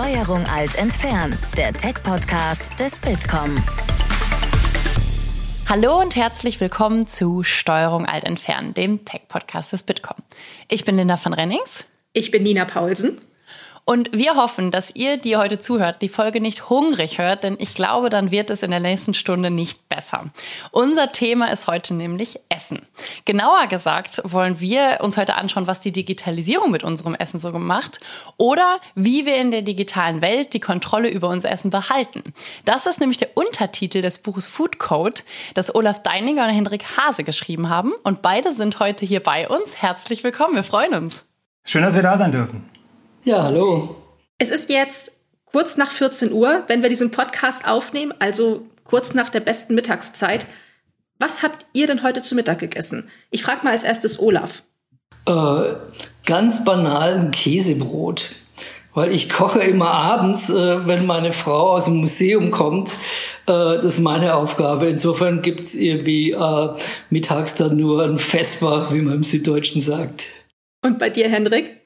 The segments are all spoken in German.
Steuerung alt entfernen, der Tech-Podcast des Bitkom. Hallo und herzlich willkommen zu Steuerung alt entfernen, dem Tech-Podcast des Bitkom. Ich bin Linda van Rennings. Ich bin Nina Paulsen. Und wir hoffen, dass ihr, die heute zuhört, die Folge nicht hungrig hört, denn ich glaube, dann wird es in der nächsten Stunde nicht besser. Unser Thema ist heute nämlich Essen. Genauer gesagt wollen wir uns heute anschauen, was die Digitalisierung mit unserem Essen so gemacht oder wie wir in der digitalen Welt die Kontrolle über unser Essen behalten. Das ist nämlich der Untertitel des Buches Food Code, das Olaf Deininger und Hendrik Hase geschrieben haben. Und beide sind heute hier bei uns. Herzlich willkommen, wir freuen uns. Schön, dass wir da sein dürfen. Ja, hallo. Es ist jetzt kurz nach 14 Uhr, wenn wir diesen Podcast aufnehmen, also kurz nach der besten Mittagszeit. Was habt ihr denn heute zu Mittag gegessen? Ich frage mal als erstes Olaf. Äh, ganz banal ein Käsebrot. Weil ich koche immer abends, äh, wenn meine Frau aus dem Museum kommt. Äh, das ist meine Aufgabe. Insofern gibt es irgendwie äh, mittags dann nur ein Vesper, wie man im Süddeutschen sagt. Und bei dir, Hendrik?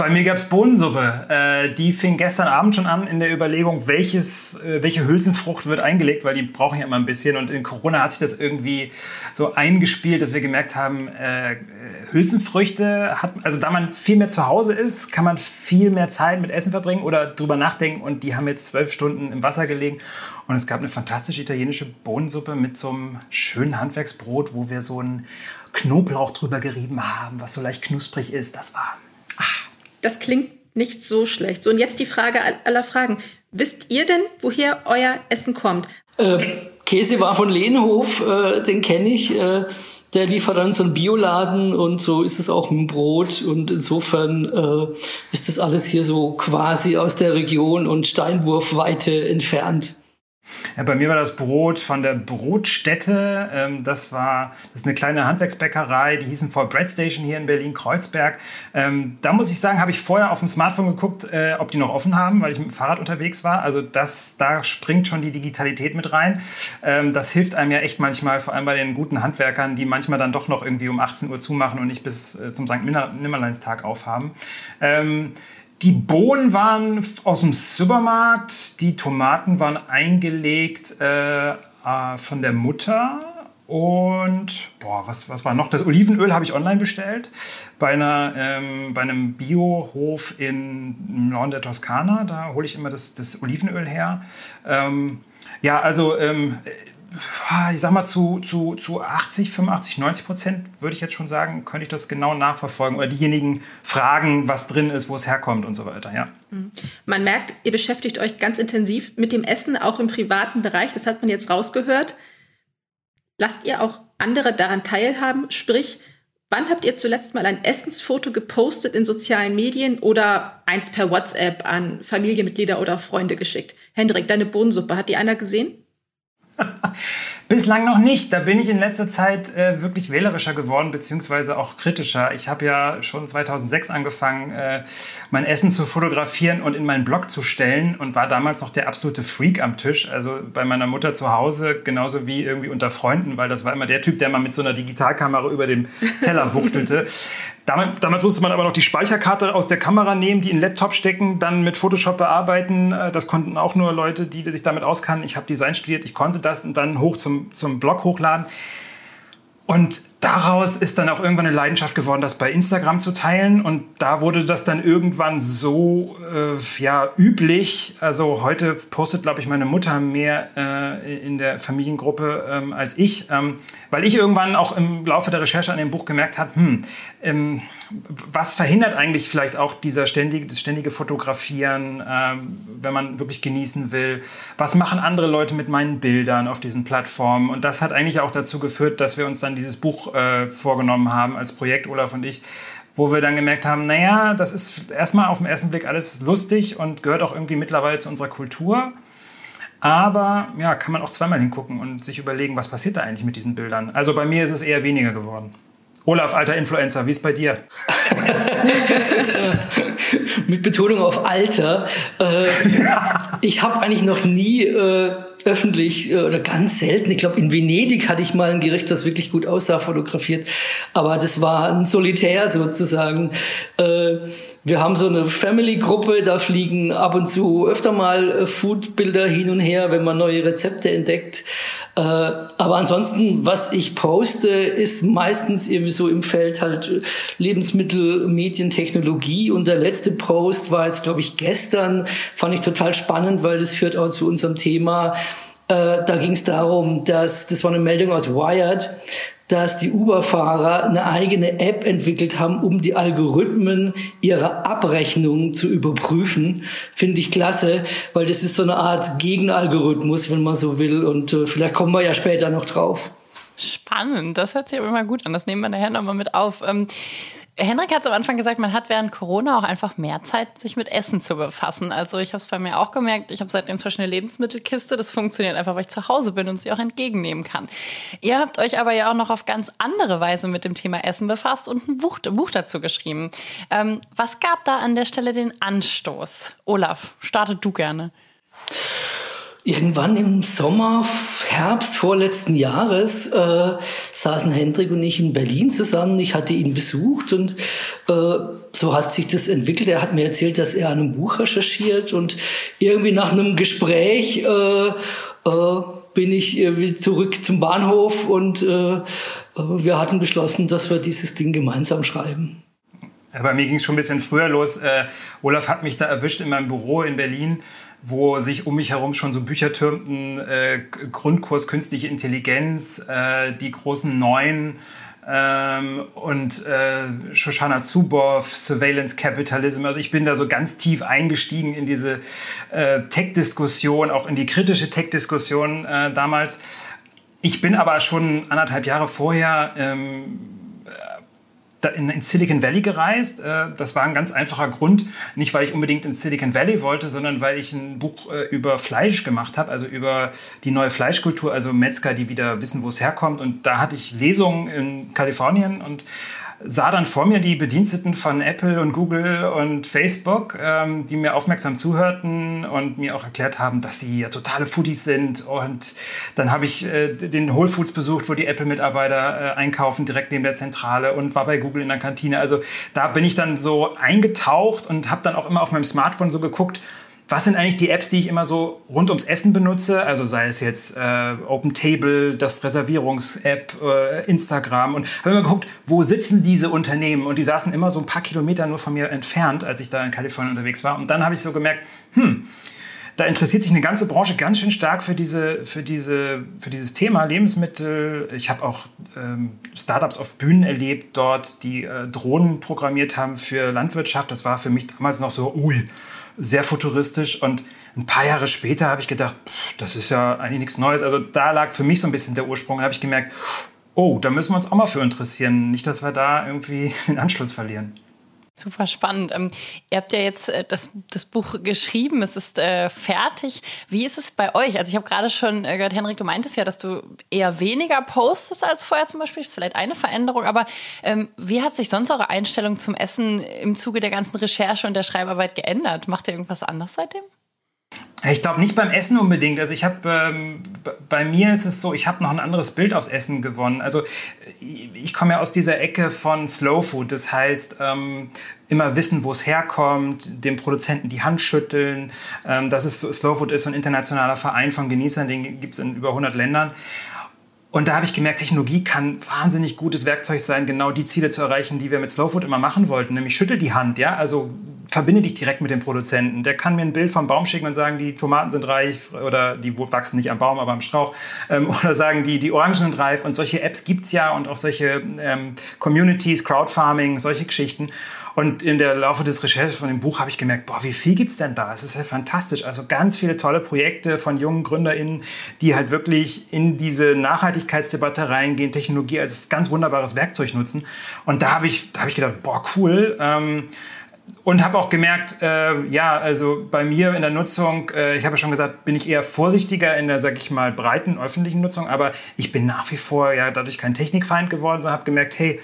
Bei mir gab es Bohnensuppe. Äh, die fing gestern Abend schon an in der Überlegung, welches, äh, welche Hülsenfrucht wird eingelegt, weil die brauchen ja immer ein bisschen. Und in Corona hat sich das irgendwie so eingespielt, dass wir gemerkt haben, äh, Hülsenfrüchte hat, also da man viel mehr zu Hause ist, kann man viel mehr Zeit mit Essen verbringen oder drüber nachdenken. Und die haben jetzt zwölf Stunden im Wasser gelegen. Und es gab eine fantastische italienische Bohnensuppe mit so einem schönen Handwerksbrot, wo wir so einen Knoblauch drüber gerieben haben, was so leicht knusprig ist. Das war das klingt nicht so schlecht. So, und jetzt die Frage aller Fragen. Wisst ihr denn, woher euer Essen kommt? Äh, Käse war von Lehnhof, äh, den kenne ich. Äh, der liefert dann so einen Bioladen und so ist es auch mit Brot. Und insofern äh, ist das alles hier so quasi aus der Region und Steinwurfweite entfernt. Ja, bei mir war das Brot von der Brotstätte. Ähm, das war das ist eine kleine Handwerksbäckerei, die hießen For Bread Station hier in Berlin-Kreuzberg. Ähm, da muss ich sagen, habe ich vorher auf dem Smartphone geguckt, äh, ob die noch offen haben, weil ich mit dem Fahrrad unterwegs war. Also das, da springt schon die Digitalität mit rein. Ähm, das hilft einem ja echt manchmal, vor allem bei den guten Handwerkern, die manchmal dann doch noch irgendwie um 18 Uhr zumachen und nicht bis äh, zum St. Nimmerleinstag aufhaben. Die Bohnen waren aus dem Supermarkt, die Tomaten waren eingelegt äh, äh, von der Mutter. Und boah, was, was war noch? Das Olivenöl habe ich online bestellt bei, einer, ähm, bei einem Biohof in, Norden der Toskana. Da hole ich immer das, das Olivenöl her. Ähm, ja, also ähm, ich sag mal, zu, zu, zu 80, 85, 90 Prozent würde ich jetzt schon sagen, könnte ich das genau nachverfolgen oder diejenigen fragen, was drin ist, wo es herkommt und so weiter, ja. Mhm. Man merkt, ihr beschäftigt euch ganz intensiv mit dem Essen, auch im privaten Bereich, das hat man jetzt rausgehört. Lasst ihr auch andere daran teilhaben? Sprich, wann habt ihr zuletzt mal ein Essensfoto gepostet in sozialen Medien oder eins per WhatsApp an Familienmitglieder oder Freunde geschickt? Hendrik, deine Bohnensuppe, hat die einer gesehen? Bislang noch nicht. Da bin ich in letzter Zeit äh, wirklich wählerischer geworden, beziehungsweise auch kritischer. Ich habe ja schon 2006 angefangen, äh, mein Essen zu fotografieren und in meinen Blog zu stellen und war damals noch der absolute Freak am Tisch. Also bei meiner Mutter zu Hause, genauso wie irgendwie unter Freunden, weil das war immer der Typ, der mal mit so einer Digitalkamera über dem Teller wuchtelte. Damals, damals, musste man aber noch die Speicherkarte aus der Kamera nehmen, die in den Laptop stecken, dann mit Photoshop bearbeiten. Äh, das konnten auch nur Leute, die sich damit auskannten. Ich habe Design studiert, ich konnte das und dann hoch zum, zum Blog hochladen. Und daraus ist dann auch irgendwann eine Leidenschaft geworden, das bei Instagram zu teilen. Und da wurde das dann irgendwann so äh, ja, üblich. Also heute postet, glaube ich, meine Mutter mehr äh, in der Familiengruppe ähm, als ich, ähm, weil ich irgendwann auch im Laufe der Recherche an dem Buch gemerkt habe, hm, ähm, was verhindert eigentlich vielleicht auch dieser ständige, das ständige Fotografieren, äh, wenn man wirklich genießen will? Was machen andere Leute mit meinen Bildern auf diesen Plattformen? Und das hat eigentlich auch dazu geführt, dass wir uns dann dieses Buch äh, vorgenommen haben als Projekt, Olaf und ich, wo wir dann gemerkt haben, naja, das ist erstmal auf den ersten Blick alles lustig und gehört auch irgendwie mittlerweile zu unserer Kultur. Aber ja, kann man auch zweimal hingucken und sich überlegen, was passiert da eigentlich mit diesen Bildern. Also bei mir ist es eher weniger geworden. Olaf, alter Influencer, wie ist bei dir? Mit Betonung auf Alter. Äh, ich habe eigentlich noch nie äh, öffentlich äh, oder ganz selten, ich glaube in Venedig hatte ich mal ein Gericht, das wirklich gut aussah, fotografiert. Aber das war ein Solitär sozusagen. Äh, wir haben so eine Family-Gruppe, da fliegen ab und zu öfter mal äh, Foodbilder hin und her, wenn man neue Rezepte entdeckt. Äh, aber ansonsten, was ich poste, ist meistens irgendwie so im Feld halt Lebensmittel, Medien, Technologie. Und der letzte Post war jetzt, glaube ich, gestern, fand ich total spannend, weil das führt auch zu unserem Thema. Äh, da ging es darum, dass, das war eine Meldung aus Wired, dass die Uber-Fahrer eine eigene App entwickelt haben, um die Algorithmen ihrer Abrechnung zu überprüfen. Finde ich klasse, weil das ist so eine Art Gegenalgorithmus, wenn man so will. Und äh, vielleicht kommen wir ja später noch drauf. Spannend, das hört sich aber immer gut an. Das nehmen wir nachher nochmal mit auf. Ähm Henrik hat es am Anfang gesagt, man hat während Corona auch einfach mehr Zeit, sich mit Essen zu befassen. Also ich habe es bei mir auch gemerkt, ich habe seitdem Beispiel eine Lebensmittelkiste. Das funktioniert einfach, weil ich zu Hause bin und sie auch entgegennehmen kann. Ihr habt euch aber ja auch noch auf ganz andere Weise mit dem Thema Essen befasst und ein Buch, Buch dazu geschrieben. Ähm, was gab da an der Stelle den Anstoß? Olaf, startet du gerne. Irgendwann im Sommer, Herbst vorletzten Jahres äh, saßen Hendrik und ich in Berlin zusammen. Ich hatte ihn besucht und äh, so hat sich das entwickelt. Er hat mir erzählt, dass er an einem Buch recherchiert und irgendwie nach einem Gespräch äh, äh, bin ich irgendwie zurück zum Bahnhof und äh, äh, wir hatten beschlossen, dass wir dieses Ding gemeinsam schreiben. bei mir ging es schon ein bisschen früher los. Äh, Olaf hat mich da erwischt in meinem Büro in Berlin wo sich um mich herum schon so Bücher türmten, äh, Grundkurs Künstliche Intelligenz, äh, die großen Neuen ähm, und äh, Shoshana Zuboff, Surveillance Capitalism. Also ich bin da so ganz tief eingestiegen in diese äh, Tech-Diskussion, auch in die kritische Tech-Diskussion äh, damals. Ich bin aber schon anderthalb Jahre vorher ähm, in, Silicon Valley gereist. Äh, das war ein ganz einfacher Grund. Nicht, weil ich unbedingt ins Silicon Valley wollte, sondern weil ich ein Buch äh, über Fleisch gemacht habe, also über die neue Fleischkultur, also Metzger, die wieder wissen, wo es herkommt. Und da hatte ich Lesungen in Kalifornien und sah dann vor mir die Bediensteten von Apple und Google und Facebook, ähm, die mir aufmerksam zuhörten und mir auch erklärt haben, dass sie ja totale Foodies sind. Und dann habe ich äh, den Whole Foods besucht, wo die Apple-Mitarbeiter äh, einkaufen, direkt neben der Zentrale und war bei Google in der Kantine. Also da bin ich dann so eingetaucht und habe dann auch immer auf meinem Smartphone so geguckt, was sind eigentlich die Apps, die ich immer so rund ums Essen benutze? Also sei es jetzt äh, Open Table, das Reservierungs-App, äh, Instagram. Und habe immer geguckt, wo sitzen diese Unternehmen? Und die saßen immer so ein paar Kilometer nur von mir entfernt, als ich da in Kalifornien unterwegs war. Und dann habe ich so gemerkt, hm, da interessiert sich eine ganze Branche ganz schön stark für, diese, für, diese, für dieses Thema Lebensmittel. Ich habe auch ähm, Startups auf Bühnen erlebt dort, die äh, Drohnen programmiert haben für Landwirtschaft. Das war für mich damals noch so, ui, sehr futuristisch und ein paar Jahre später habe ich gedacht, pff, das ist ja eigentlich nichts Neues. Also da lag für mich so ein bisschen der Ursprung. Da habe ich gemerkt, oh, da müssen wir uns auch mal für interessieren. Nicht, dass wir da irgendwie den Anschluss verlieren. Super spannend. Ähm, ihr habt ja jetzt äh, das, das Buch geschrieben, es ist äh, fertig. Wie ist es bei euch? Also ich habe gerade schon äh, gehört, Henrik, du meintest ja, dass du eher weniger postest als vorher zum Beispiel. Das ist vielleicht eine Veränderung, aber ähm, wie hat sich sonst eure Einstellung zum Essen im Zuge der ganzen Recherche und der Schreibarbeit geändert? Macht ihr irgendwas anders seitdem? Ich glaube nicht beim Essen unbedingt. Also ich habe ähm, bei mir ist es so, ich habe noch ein anderes Bild aufs Essen gewonnen. Also ich komme ja aus dieser Ecke von Slow Food. Das heißt ähm, immer wissen, wo es herkommt, dem Produzenten die Hand schütteln. Ähm, das ist Slow Food ist so ein internationaler Verein von Genießern, den gibt es in über 100 Ländern. Und da habe ich gemerkt, Technologie kann wahnsinnig gutes Werkzeug sein, genau die Ziele zu erreichen, die wir mit Slow Food immer machen wollten. Nämlich schüttel die Hand, ja, also verbinde dich direkt mit dem Produzenten. Der kann mir ein Bild vom Baum schicken und sagen, die Tomaten sind reif oder die wachsen nicht am Baum, aber am Strauch. Ähm, oder sagen, die, die Orangen sind reif. Und solche Apps gibt es ja und auch solche ähm, Communities, Crowdfarming, solche Geschichten. Und in der Laufe des Recherches von dem Buch habe ich gemerkt, boah, wie viel gibt es denn da? Es ist ja fantastisch. Also ganz viele tolle Projekte von jungen GründerInnen, die halt wirklich in diese Nachhaltigkeitsdebatte reingehen, Technologie als ganz wunderbares Werkzeug nutzen. Und da habe ich, da hab ich gedacht, boah, cool. Ähm, und habe auch gemerkt, äh, ja, also bei mir in der Nutzung, äh, ich habe ja schon gesagt, bin ich eher vorsichtiger in der, sag ich mal, breiten öffentlichen Nutzung, aber ich bin nach wie vor ja dadurch kein Technikfeind geworden, sondern habe gemerkt, hey,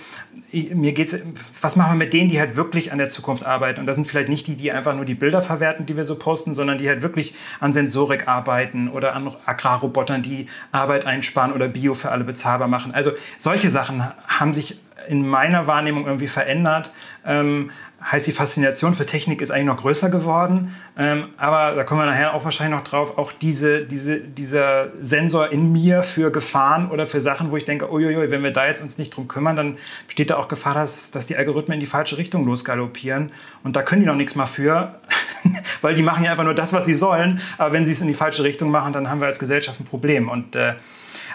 ich, mir geht's, was machen wir mit denen, die halt wirklich an der Zukunft arbeiten? Und das sind vielleicht nicht die, die einfach nur die Bilder verwerten, die wir so posten, sondern die halt wirklich an Sensorik arbeiten oder an Agrarrobotern, die Arbeit einsparen oder Bio für alle bezahlbar machen. Also solche Sachen haben sich in meiner Wahrnehmung irgendwie verändert. Ähm, heißt, die Faszination für Technik ist eigentlich noch größer geworden. Ähm, aber da kommen wir nachher auch wahrscheinlich noch drauf, auch diese, diese, dieser Sensor in mir für Gefahren oder für Sachen, wo ich denke, uiuiui, wenn wir da jetzt uns nicht drum kümmern, dann besteht da auch Gefahr, dass, dass die Algorithmen in die falsche Richtung losgaloppieren. Und da können die noch nichts mal für, weil die machen ja einfach nur das, was sie sollen. Aber wenn sie es in die falsche Richtung machen, dann haben wir als Gesellschaft ein Problem. Und äh,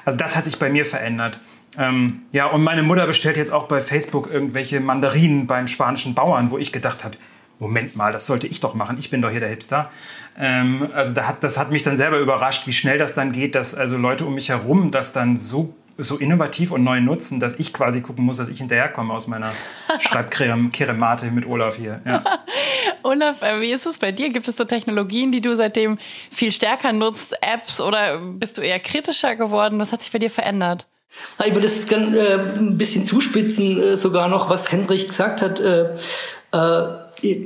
also das hat sich bei mir verändert. Ähm, ja, und meine Mutter bestellt jetzt auch bei Facebook irgendwelche Mandarinen beim spanischen Bauern, wo ich gedacht habe, Moment mal, das sollte ich doch machen. Ich bin doch hier der Hipster. Ähm, also da hat, das hat mich dann selber überrascht, wie schnell das dann geht, dass also Leute um mich herum das dann so, so innovativ und neu nutzen, dass ich quasi gucken muss, dass ich hinterherkomme aus meiner Schreibkeremate mit Olaf hier. Ja. Olaf, äh, wie ist es bei dir? Gibt es so Technologien, die du seitdem viel stärker nutzt, Apps oder bist du eher kritischer geworden? Was hat sich bei dir verändert? Ich würde es gerne äh, ein bisschen zuspitzen, äh, sogar noch, was Hendrik gesagt hat. Äh, äh,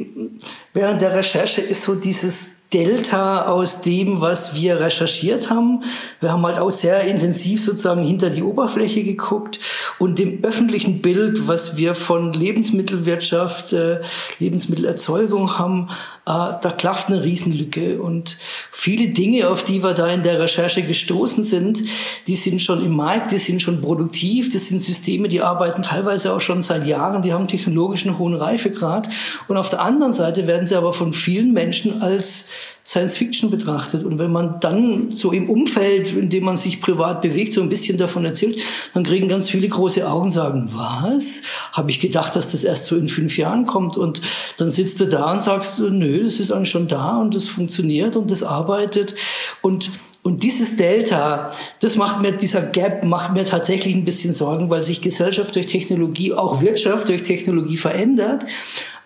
während der Recherche ist so dieses Delta aus dem, was wir recherchiert haben. Wir haben halt auch sehr intensiv sozusagen hinter die Oberfläche geguckt und dem öffentlichen Bild, was wir von Lebensmittelwirtschaft, äh, Lebensmittelerzeugung haben, äh, da klafft eine Riesenlücke. Und viele Dinge, auf die wir da in der Recherche gestoßen sind, die sind schon im Markt, die sind schon produktiv, das sind Systeme, die arbeiten teilweise auch schon seit Jahren, die haben technologischen hohen Reifegrad. Und auf der anderen Seite werden sie aber von vielen Menschen als Science Fiction betrachtet. Und wenn man dann so im Umfeld, in dem man sich privat bewegt, so ein bisschen davon erzählt, dann kriegen ganz viele große Augen sagen, was? Habe ich gedacht, dass das erst so in fünf Jahren kommt? Und dann sitzt du da und sagst, nö, das ist eigentlich schon da und das funktioniert und das arbeitet. Und und dieses Delta, das macht mir, dieser Gap macht mir tatsächlich ein bisschen Sorgen, weil sich Gesellschaft durch Technologie, auch Wirtschaft durch Technologie verändert,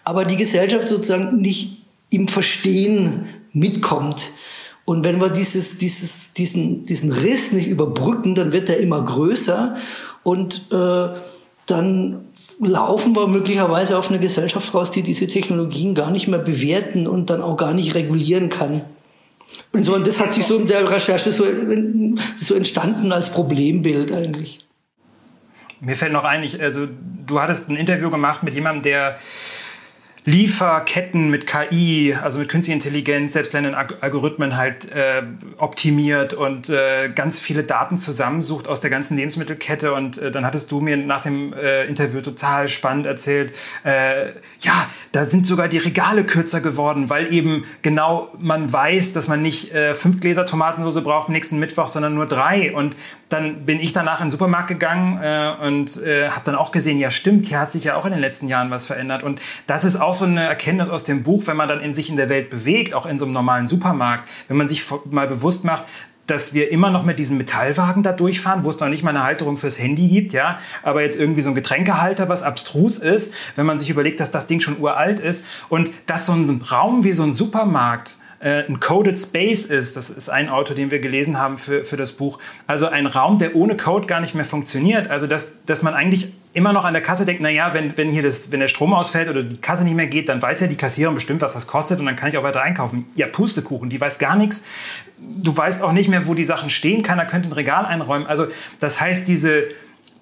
aber die Gesellschaft sozusagen nicht im Verstehen mitkommt. Und wenn wir dieses, dieses, diesen, diesen Riss nicht überbrücken, dann wird er immer größer und äh, dann laufen wir möglicherweise auf eine Gesellschaft raus, die diese Technologien gar nicht mehr bewerten und dann auch gar nicht regulieren kann. Und so, und das hat sich so in der Recherche so, so entstanden als Problembild eigentlich. Mir fällt noch ein, ich, also du hattest ein Interview gemacht mit jemandem, der Lieferketten mit KI, also mit künstlicher Intelligenz, selbstlernenden Algorithmen halt äh, optimiert und äh, ganz viele Daten zusammensucht aus der ganzen Lebensmittelkette. Und äh, dann hattest du mir nach dem äh, Interview total spannend erzählt, äh, ja, da sind sogar die Regale kürzer geworden, weil eben genau man weiß, dass man nicht äh, fünf Gläser Tomatensauce braucht nächsten Mittwoch, sondern nur drei. Und dann bin ich danach in den Supermarkt gegangen und habe dann auch gesehen, ja stimmt, hier hat sich ja auch in den letzten Jahren was verändert. Und das ist auch so eine Erkenntnis aus dem Buch, wenn man dann in sich in der Welt bewegt, auch in so einem normalen Supermarkt, wenn man sich mal bewusst macht, dass wir immer noch mit diesen Metallwagen da durchfahren, wo es noch nicht mal eine Halterung fürs Handy gibt, ja, aber jetzt irgendwie so ein Getränkehalter, was abstrus ist, wenn man sich überlegt, dass das Ding schon uralt ist und dass so ein Raum wie so ein Supermarkt äh, ein Coded Space ist. Das ist ein Autor, den wir gelesen haben für, für das Buch. Also ein Raum, der ohne Code gar nicht mehr funktioniert. Also dass, dass man eigentlich immer noch an der Kasse denkt, naja, wenn, wenn hier das, wenn der Strom ausfällt oder die Kasse nicht mehr geht, dann weiß ja die Kassiererin bestimmt, was das kostet und dann kann ich auch weiter einkaufen. Ja, Pustekuchen, die weiß gar nichts. Du weißt auch nicht mehr, wo die Sachen stehen, keiner könnte ein Regal einräumen. Also das heißt, diese,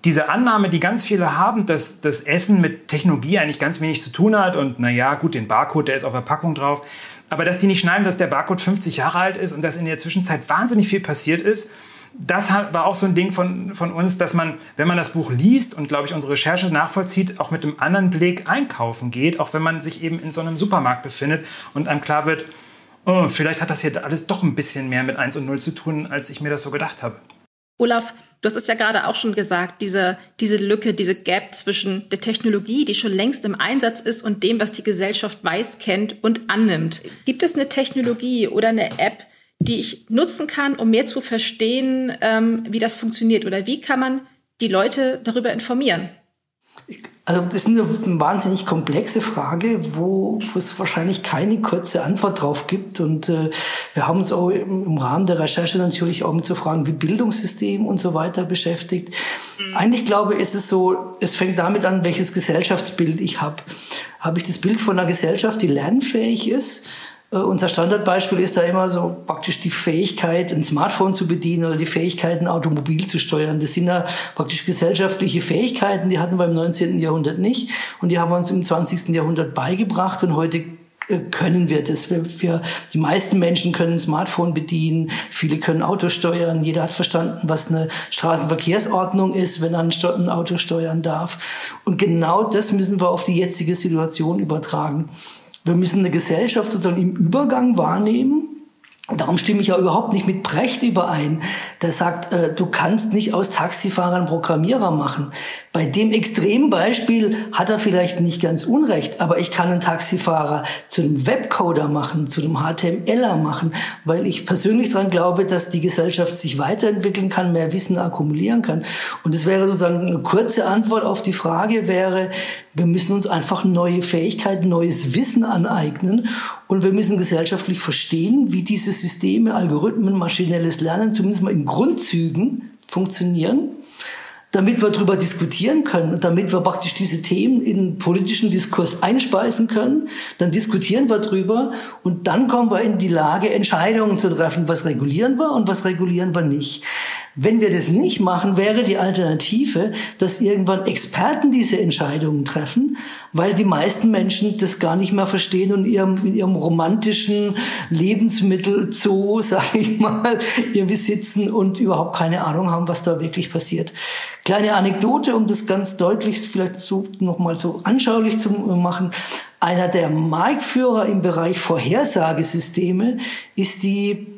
diese Annahme, die ganz viele haben, dass das Essen mit Technologie eigentlich ganz wenig zu tun hat und naja, gut, den Barcode, der ist auf der Packung drauf, aber dass die nicht schneiden, dass der Barcode 50 Jahre alt ist und dass in der Zwischenzeit wahnsinnig viel passiert ist, das war auch so ein Ding von, von uns, dass man, wenn man das Buch liest und, glaube ich, unsere Recherche nachvollzieht, auch mit einem anderen Blick einkaufen geht, auch wenn man sich eben in so einem Supermarkt befindet und einem klar wird, oh, vielleicht hat das hier alles doch ein bisschen mehr mit 1 und 0 zu tun, als ich mir das so gedacht habe. Olaf, du hast es ja gerade auch schon gesagt, diese, diese Lücke, diese Gap zwischen der Technologie, die schon längst im Einsatz ist, und dem, was die Gesellschaft weiß, kennt und annimmt. Gibt es eine Technologie oder eine App, die ich nutzen kann, um mehr zu verstehen, ähm, wie das funktioniert? Oder wie kann man die Leute darüber informieren? Also das ist eine wahnsinnig komplexe Frage, wo, wo es wahrscheinlich keine kurze Antwort drauf gibt. Und äh, wir haben uns auch im, im, Rahmen der Recherche natürlich auch mit so Fragen wie Bildungssystem und so weiter beschäftigt. Mhm. Eigentlich glaube ich, ist es so, es fängt damit an, welches Gesellschaftsbild ich habe. Habe ich das Bild von einer Gesellschaft, die lernfähig ist, unser Standardbeispiel ist da immer so praktisch die Fähigkeit, ein Smartphone zu bedienen oder die Fähigkeit, ein Automobil zu steuern. Das sind ja praktisch gesellschaftliche Fähigkeiten, die hatten wir im 19. Jahrhundert nicht und die haben wir uns im 20. Jahrhundert beigebracht und heute äh, können wir das. Wir, wir, die meisten Menschen können ein Smartphone bedienen, viele können Auto steuern, jeder hat verstanden, was eine Straßenverkehrsordnung ist, wenn er ein Auto steuern darf. Und genau das müssen wir auf die jetzige Situation übertragen. Wir müssen eine Gesellschaft sozusagen im Übergang wahrnehmen. Darum stimme ich ja überhaupt nicht mit Brecht überein, der sagt, äh, du kannst nicht aus Taxifahrer einen Programmierer machen. Bei dem Extrembeispiel hat er vielleicht nicht ganz unrecht, aber ich kann einen Taxifahrer zu einem Webcoder machen, zu einem HTMLer machen, weil ich persönlich daran glaube, dass die Gesellschaft sich weiterentwickeln kann, mehr Wissen akkumulieren kann. Und es wäre sozusagen eine kurze Antwort auf die Frage wäre, wir müssen uns einfach neue Fähigkeiten, neues Wissen aneignen und wir müssen gesellschaftlich verstehen, wie diese Systeme, Algorithmen, maschinelles Lernen zumindest mal in Grundzügen funktionieren damit wir darüber diskutieren können und damit wir praktisch diese Themen in politischen Diskurs einspeisen können, dann diskutieren wir drüber und dann kommen wir in die Lage, Entscheidungen zu treffen, was regulieren wir und was regulieren wir nicht. Wenn wir das nicht machen, wäre die Alternative, dass irgendwann Experten diese Entscheidungen treffen, weil die meisten Menschen das gar nicht mehr verstehen und in ihrem, in ihrem romantischen Lebensmittelzoo, sage ich mal, irgendwie sitzen und überhaupt keine Ahnung haben, was da wirklich passiert. Kleine Anekdote, um das ganz deutlich vielleicht so nochmal so anschaulich zu machen. Einer der Marktführer im Bereich Vorhersagesysteme ist die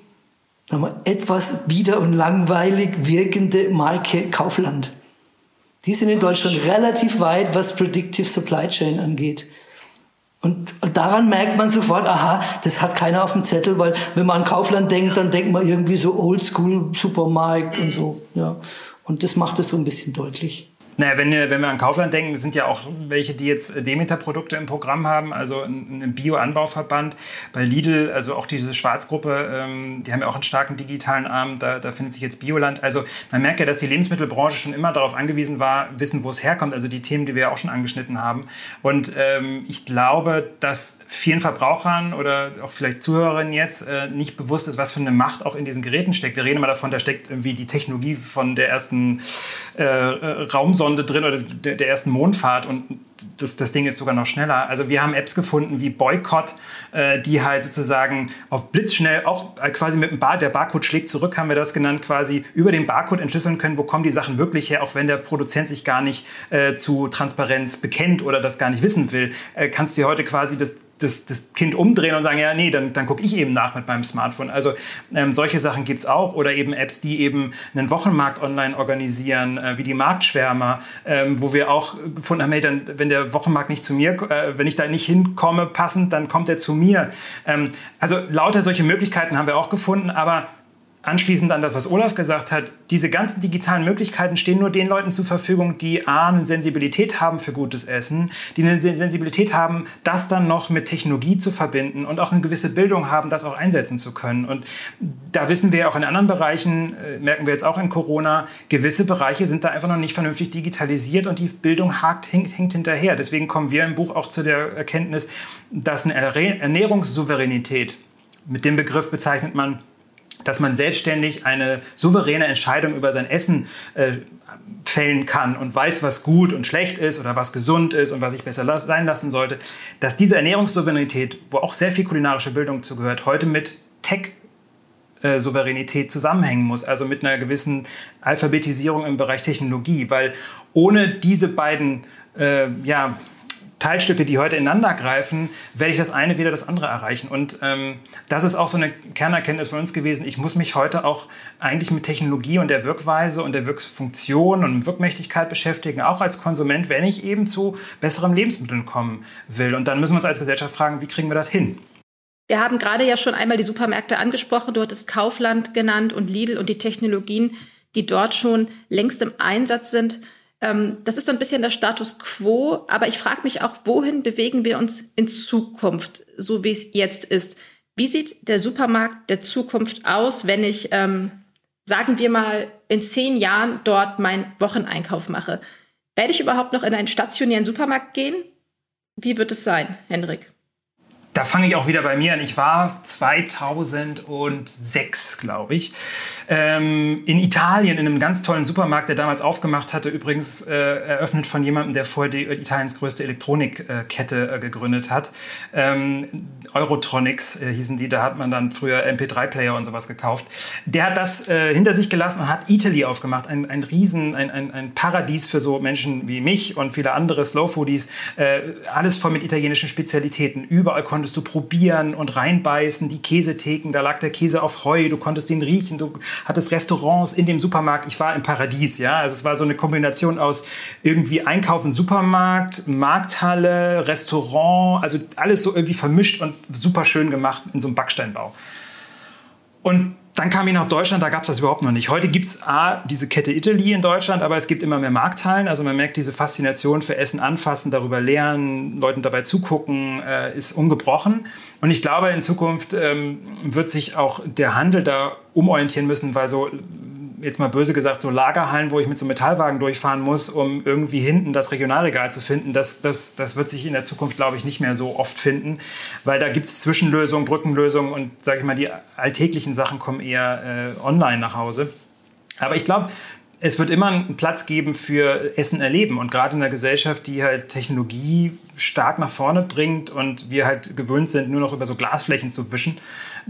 wir, etwas bieder und langweilig wirkende Marke Kaufland. Die sind in Deutschland relativ weit, was Predictive Supply Chain angeht. Und daran merkt man sofort, aha, das hat keiner auf dem Zettel, weil wenn man an Kaufland denkt, dann denkt man irgendwie so Oldschool Supermarkt und so, ja. Und das macht es so ein bisschen deutlich. Naja, wenn, wenn wir an Kaufland denken, sind ja auch welche, die jetzt Demeter-Produkte im Programm haben, also ein Bio-Anbauverband. Bei Lidl, also auch diese Schwarzgruppe, ähm, die haben ja auch einen starken digitalen Arm, da, da findet sich jetzt Bioland. Also man merkt ja, dass die Lebensmittelbranche schon immer darauf angewiesen war, wissen, wo es herkommt, also die Themen, die wir ja auch schon angeschnitten haben. Und ähm, ich glaube, dass vielen Verbrauchern oder auch vielleicht Zuhörerinnen jetzt äh, nicht bewusst ist, was für eine Macht auch in diesen Geräten steckt. Wir reden immer davon, da steckt irgendwie die Technologie von der ersten äh, Raumsonde drin oder der, der, ersten Mondfahrt und das, das Ding ist sogar noch schneller. Also wir haben Apps gefunden wie Boycott, äh, die halt sozusagen auf blitzschnell, auch äh, quasi mit dem Bar, der Barcode schlägt zurück, haben wir das genannt, quasi über den Barcode entschlüsseln können, wo kommen die Sachen wirklich her, auch wenn der Produzent sich gar nicht äh, zu Transparenz bekennt oder das gar nicht wissen will, äh, kannst du heute quasi das das, das Kind umdrehen und sagen, ja, nee, dann, dann gucke ich eben nach mit meinem Smartphone. Also ähm, solche Sachen gibt es auch. Oder eben Apps, die eben einen Wochenmarkt online organisieren, äh, wie die Marktschwärmer, ähm, wo wir auch gefunden haben, hey, dann, wenn der Wochenmarkt nicht zu mir, äh, wenn ich da nicht hinkomme passend, dann kommt er zu mir. Ähm, also lauter solche Möglichkeiten haben wir auch gefunden, aber anschließend an das, was Olaf gesagt hat, diese ganzen digitalen Möglichkeiten stehen nur den Leuten zur Verfügung, die A, eine Sensibilität haben für gutes Essen, die eine Sensibilität haben, das dann noch mit Technologie zu verbinden und auch eine gewisse Bildung haben, das auch einsetzen zu können. Und da wissen wir auch in anderen Bereichen, äh, merken wir jetzt auch in Corona, gewisse Bereiche sind da einfach noch nicht vernünftig digitalisiert und die Bildung hakt, hinkt, hinkt hinterher. Deswegen kommen wir im Buch auch zu der Erkenntnis, dass eine Ernährungssouveränität, mit dem Begriff bezeichnet man dass man selbstständig eine souveräne Entscheidung über sein Essen äh, fällen kann und weiß, was gut und schlecht ist oder was gesund ist und was ich besser las sein lassen sollte, dass diese Ernährungssouveränität, wo auch sehr viel kulinarische Bildung zugehört, heute mit Tech Souveränität zusammenhängen muss, also mit einer gewissen Alphabetisierung im Bereich Technologie, weil ohne diese beiden äh, ja, Teilstücke, die heute ineinander greifen, werde ich das eine wieder das andere erreichen. Und ähm, das ist auch so eine Kernerkenntnis von uns gewesen. Ich muss mich heute auch eigentlich mit Technologie und der Wirkweise und der Wirkfunktion und Wirkmächtigkeit beschäftigen, auch als Konsument, wenn ich eben zu besseren Lebensmitteln kommen will. Und dann müssen wir uns als Gesellschaft fragen, wie kriegen wir das hin? Wir haben gerade ja schon einmal die Supermärkte angesprochen. Du hattest Kaufland genannt und Lidl und die Technologien, die dort schon längst im Einsatz sind. Ähm, das ist so ein bisschen der Status quo, aber ich frage mich auch, wohin bewegen wir uns in Zukunft, so wie es jetzt ist? Wie sieht der Supermarkt der Zukunft aus, wenn ich, ähm, sagen wir mal, in zehn Jahren dort meinen Wocheneinkauf mache? Werde ich überhaupt noch in einen stationären Supermarkt gehen? Wie wird es sein, Hendrik? Da fange ich auch wieder bei mir an. Ich war 2006, glaube ich, ähm, in Italien in einem ganz tollen Supermarkt, der damals aufgemacht hatte, übrigens äh, eröffnet von jemandem, der vorher die, Italiens größte Elektronikkette äh, gegründet hat. Ähm, Eurotronics äh, hießen die, da hat man dann früher MP3-Player und sowas gekauft. Der hat das äh, hinter sich gelassen und hat Italy aufgemacht, ein, ein Riesen, ein, ein, ein Paradies für so Menschen wie mich und viele andere Slow Foodies. Äh, alles voll mit italienischen Spezialitäten. Überall konntest du probieren und reinbeißen, die Käsetheken, da lag der Käse auf Heu, du konntest den riechen, du hattest Restaurants in dem Supermarkt. Ich war im Paradies, ja. Also es war so eine Kombination aus irgendwie Einkaufen, Supermarkt, Markthalle, Restaurant, also alles so irgendwie vermischt und super schön gemacht in so einem Backsteinbau. Und dann kam ich nach Deutschland, da gab es das überhaupt noch nicht. Heute gibt es A, diese Kette Italy in Deutschland, aber es gibt immer mehr Markthallen. Also man merkt diese Faszination für Essen anfassen, darüber lernen, Leuten dabei zugucken, äh, ist ungebrochen. Und ich glaube, in Zukunft ähm, wird sich auch der Handel da umorientieren müssen, weil so jetzt mal böse gesagt, so Lagerhallen, wo ich mit so Metallwagen durchfahren muss, um irgendwie hinten das Regionalregal zu finden, das, das, das wird sich in der Zukunft, glaube ich, nicht mehr so oft finden, weil da gibt es Zwischenlösungen, Brückenlösungen und, sage ich mal, die alltäglichen Sachen kommen eher äh, online nach Hause. Aber ich glaube, es wird immer einen Platz geben für Essen erleben. Und gerade in einer Gesellschaft, die halt Technologie stark nach vorne bringt und wir halt gewöhnt sind, nur noch über so Glasflächen zu wischen,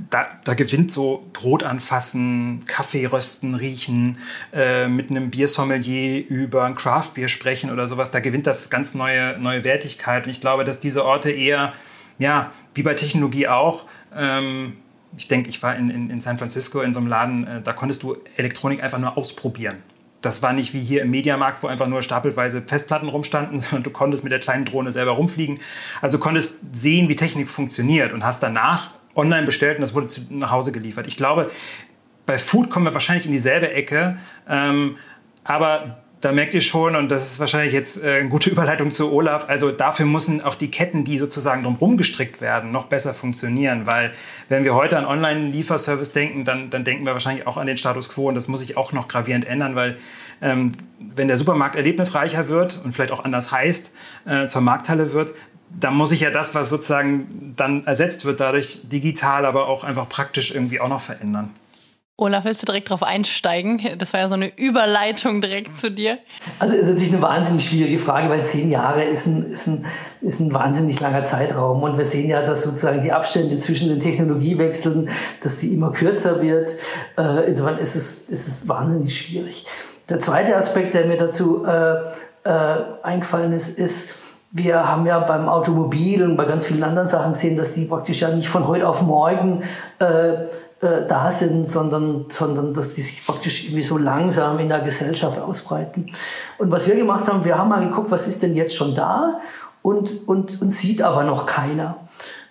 da, da gewinnt so Brot anfassen, Kaffee rösten, riechen, äh, mit einem Biersommelier über ein Craftbier sprechen oder sowas, da gewinnt das ganz neue, neue Wertigkeit. Und ich glaube, dass diese Orte eher, ja, wie bei Technologie auch, ähm, ich denke, ich war in, in, in, San Francisco in so einem Laden, äh, da konntest du Elektronik einfach nur ausprobieren. Das war nicht wie hier im Mediamarkt, wo einfach nur stapelweise Festplatten rumstanden, sondern du konntest mit der kleinen Drohne selber rumfliegen. Also du konntest sehen, wie Technik funktioniert und hast danach online bestellt und das wurde nach Hause geliefert. Ich glaube, bei Food kommen wir wahrscheinlich in dieselbe Ecke, ähm, aber da merkt ihr schon, und das ist wahrscheinlich jetzt äh, eine gute Überleitung zu Olaf, also dafür müssen auch die Ketten, die sozusagen drumherum gestrickt werden, noch besser funktionieren. Weil wenn wir heute an Online-Lieferservice denken, dann, dann denken wir wahrscheinlich auch an den Status quo und das muss sich auch noch gravierend ändern, weil ähm, wenn der Supermarkt erlebnisreicher wird und vielleicht auch anders heißt, äh, zur Markthalle wird, dann muss ich ja das, was sozusagen dann ersetzt wird, dadurch digital, aber auch einfach praktisch irgendwie auch noch verändern. Olaf, willst du direkt drauf einsteigen? Das war ja so eine Überleitung direkt zu dir. Also ist natürlich eine wahnsinnig schwierige Frage, weil zehn Jahre ist ein, ist ein, ist ein wahnsinnig langer Zeitraum. Und wir sehen ja, dass sozusagen die Abstände zwischen den Technologiewechseln, dass die immer kürzer wird. Äh, insofern ist es, ist es wahnsinnig schwierig. Der zweite Aspekt, der mir dazu äh, äh, eingefallen ist, ist, wir haben ja beim Automobil und bei ganz vielen anderen Sachen gesehen, dass die praktisch ja nicht von heute auf morgen äh, äh, da sind, sondern, sondern dass die sich praktisch irgendwie so langsam in der Gesellschaft ausbreiten. Und was wir gemacht haben, wir haben mal geguckt, was ist denn jetzt schon da und, und, und sieht aber noch keiner.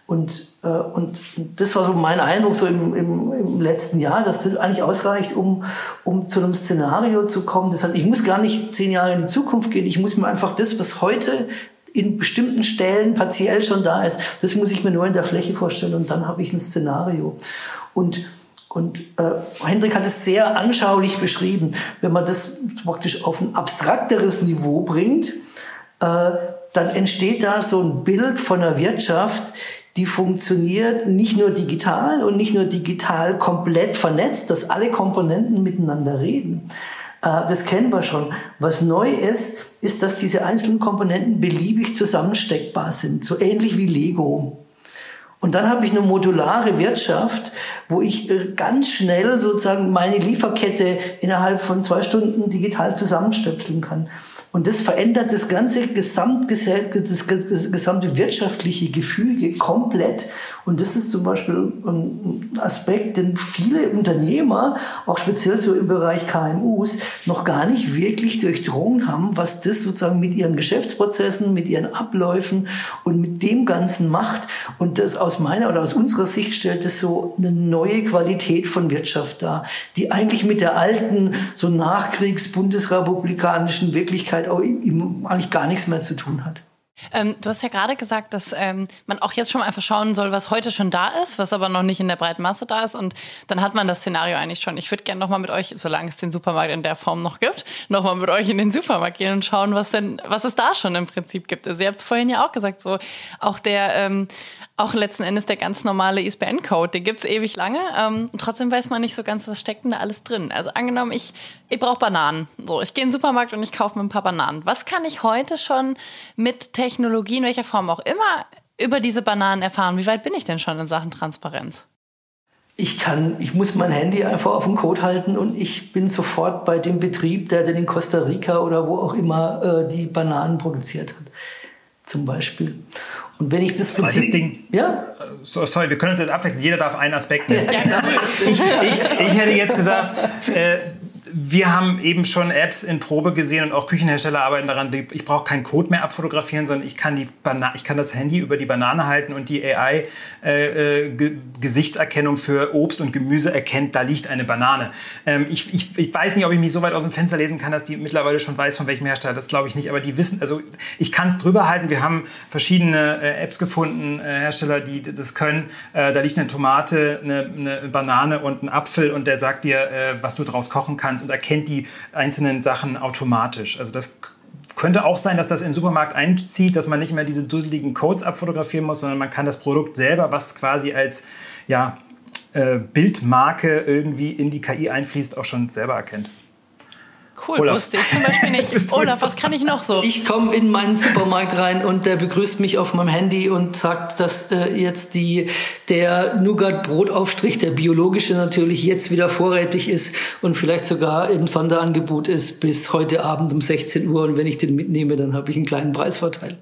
Und, äh, und das war so mein Eindruck so im, im, im letzten Jahr, dass das eigentlich ausreicht, um, um zu einem Szenario zu kommen. Das heißt, ich muss gar nicht zehn Jahre in die Zukunft gehen, ich muss mir einfach das, was heute in bestimmten Stellen partiell schon da ist. Das muss ich mir nur in der Fläche vorstellen und dann habe ich ein Szenario. Und, und äh, Hendrik hat es sehr anschaulich beschrieben. Wenn man das praktisch auf ein abstrakteres Niveau bringt, äh, dann entsteht da so ein Bild von einer Wirtschaft, die funktioniert nicht nur digital und nicht nur digital komplett vernetzt, dass alle Komponenten miteinander reden. Äh, das kennen wir schon. Was neu ist, ist, dass diese einzelnen Komponenten beliebig zusammensteckbar sind, so ähnlich wie Lego. Und dann habe ich eine modulare Wirtschaft, wo ich äh, ganz schnell sozusagen meine Lieferkette innerhalb von zwei Stunden digital zusammenstöpseln kann. Und das verändert das ganze Gesamt, das gesamte wirtschaftliche Gefüge komplett. Und das ist zum Beispiel ein Aspekt, den viele Unternehmer, auch speziell so im Bereich KMUs, noch gar nicht wirklich durchdrungen haben, was das sozusagen mit ihren Geschäftsprozessen, mit ihren Abläufen und mit dem Ganzen macht. Und das aus meiner oder aus unserer Sicht stellt es so eine neue Qualität von Wirtschaft dar, die eigentlich mit der alten, so nachkriegs-bundesrepublikanischen Wirklichkeit auch eigentlich gar nichts mehr zu tun hat. Ähm, du hast ja gerade gesagt, dass ähm, man auch jetzt schon mal einfach schauen soll, was heute schon da ist, was aber noch nicht in der breiten Masse da ist. Und dann hat man das Szenario eigentlich schon. Ich würde gerne nochmal mit euch, solange es den Supermarkt in der Form noch gibt, nochmal mit euch in den Supermarkt gehen und schauen, was denn, was es da schon im Prinzip gibt. Also ihr habt es vorhin ja auch gesagt, so auch der ähm, auch letzten Endes der ganz normale ISBN-Code. Den gibt's ewig lange. Ähm, und trotzdem weiß man nicht so ganz, was steckt denn da alles drin. Also angenommen, ich, ich brauche Bananen. So, ich gehe in den Supermarkt und ich kaufe mir ein paar Bananen. Was kann ich heute schon mit Technologie, in welcher Form auch immer, über diese Bananen erfahren? Wie weit bin ich denn schon in Sachen Transparenz? Ich kann, ich muss mein Handy einfach auf den Code halten und ich bin sofort bei dem Betrieb, der denn in Costa Rica oder wo auch immer äh, die Bananen produziert hat, zum Beispiel. Und wenn ich das Zweites Ding. Ja? So, sorry, wir können uns jetzt abwechseln. Jeder darf einen Aspekt nehmen. Ja, ich, ich, ich hätte jetzt gesagt, äh, wir haben eben schon Apps in Probe gesehen und auch Küchenhersteller arbeiten daran. Ich brauche keinen Code mehr abfotografieren, sondern ich kann, die ich kann das Handy über die Banane halten und die AI äh, äh Gesichtserkennung für Obst und Gemüse erkennt, da liegt eine Banane. Ähm, ich, ich, ich, weiß nicht, ob ich mich so weit aus dem Fenster lesen kann, dass die mittlerweile schon weiß, von welchem Hersteller. Das glaube ich nicht. Aber die wissen, also ich kann es drüber halten. Wir haben verschiedene äh, Apps gefunden, äh, Hersteller, die das können. Äh, da liegt eine Tomate, eine, eine, Banane und ein Apfel und der sagt dir, äh, was du draus kochen kannst und erkennt die einzelnen Sachen automatisch. Also das könnte auch sein, dass das den Supermarkt einzieht, dass man nicht mehr diese dusseligen Codes abfotografieren muss, sondern man kann das Produkt selber, was quasi als ja, äh, Bildmarke irgendwie in die KI einfließt, auch schon selber erkennt. Cool, Olaf. wusste ich zum Beispiel nicht. Olaf, was kann ich noch so? Ich komme in meinen Supermarkt rein und der begrüßt mich auf meinem Handy und sagt, dass äh, jetzt die, der Nougat-Brotaufstrich, der biologische natürlich, jetzt wieder vorrätig ist und vielleicht sogar im Sonderangebot ist bis heute Abend um 16 Uhr. Und wenn ich den mitnehme, dann habe ich einen kleinen Preisvorteil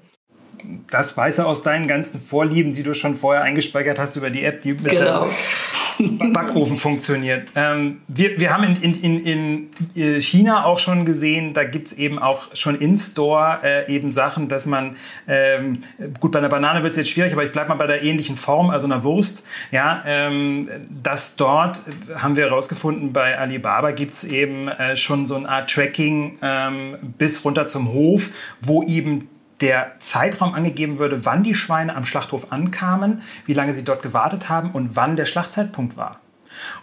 das weiß er aus deinen ganzen Vorlieben, die du schon vorher eingespeichert hast über die App, die mit genau. dem Backofen funktioniert. Ähm, wir, wir haben in, in, in, in China auch schon gesehen, da gibt es eben auch schon in-Store äh, eben Sachen, dass man, ähm, gut, bei einer Banane wird es jetzt schwierig, aber ich bleibe mal bei der ähnlichen Form, also einer Wurst, ja, ähm, dass dort, haben wir herausgefunden, bei Alibaba gibt es eben äh, schon so eine Art Tracking ähm, bis runter zum Hof, wo eben der Zeitraum angegeben würde, wann die Schweine am Schlachthof ankamen, wie lange sie dort gewartet haben und wann der Schlachtzeitpunkt war.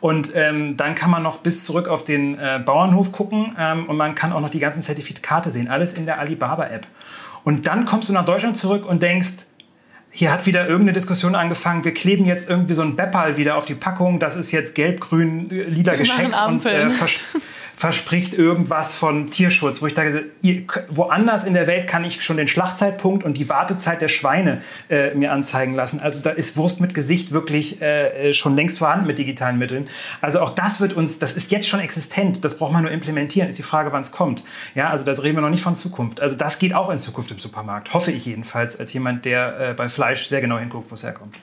Und ähm, dann kann man noch bis zurück auf den äh, Bauernhof gucken ähm, und man kann auch noch die ganzen Zertifikate sehen, alles in der Alibaba-App. Und dann kommst du nach Deutschland zurück und denkst, hier hat wieder irgendeine Diskussion angefangen, wir kleben jetzt irgendwie so ein Beppal wieder auf die Packung, das ist jetzt gelb, grün, lila geschenkt und äh, verspricht irgendwas von Tierschutz, wo ich denke, woanders in der Welt kann ich schon den Schlachtzeitpunkt und die Wartezeit der Schweine äh, mir anzeigen lassen. Also da ist Wurst mit Gesicht wirklich äh, schon längst vorhanden mit digitalen Mitteln. Also auch das wird uns, das ist jetzt schon existent, das braucht man nur implementieren, ist die Frage, wann es kommt. Ja, also das reden wir noch nicht von Zukunft. Also das geht auch in Zukunft im Supermarkt, hoffe ich jedenfalls, als jemand, der äh, bei Fleisch sehr genau hinguckt, wo es herkommt.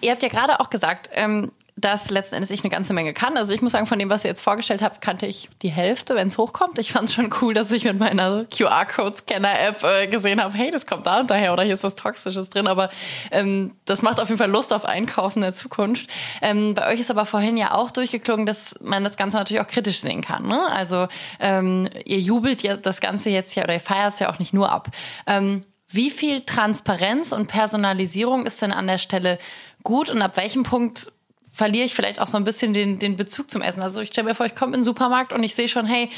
Ihr habt ja gerade auch gesagt, ähm, dass letzten Endes ich eine ganze Menge kann. Also ich muss sagen, von dem, was ihr jetzt vorgestellt habt, kannte ich die Hälfte, wenn es hochkommt. Ich fand es schon cool, dass ich mit meiner QR-Code-Scanner-App äh, gesehen habe, hey, das kommt da und daher oder hier ist was Toxisches drin. Aber ähm, das macht auf jeden Fall Lust auf Einkaufen in der Zukunft. Ähm, bei euch ist aber vorhin ja auch durchgeklungen, dass man das Ganze natürlich auch kritisch sehen kann. Ne? Also ähm, ihr jubelt ja das Ganze jetzt ja oder ihr feiert es ja auch nicht nur ab. Ähm, wie viel Transparenz und Personalisierung ist denn an der Stelle gut und ab welchem Punkt verliere ich vielleicht auch so ein bisschen den, den Bezug zum Essen. Also ich stelle mir vor, ich komme in den Supermarkt und ich sehe schon, hey,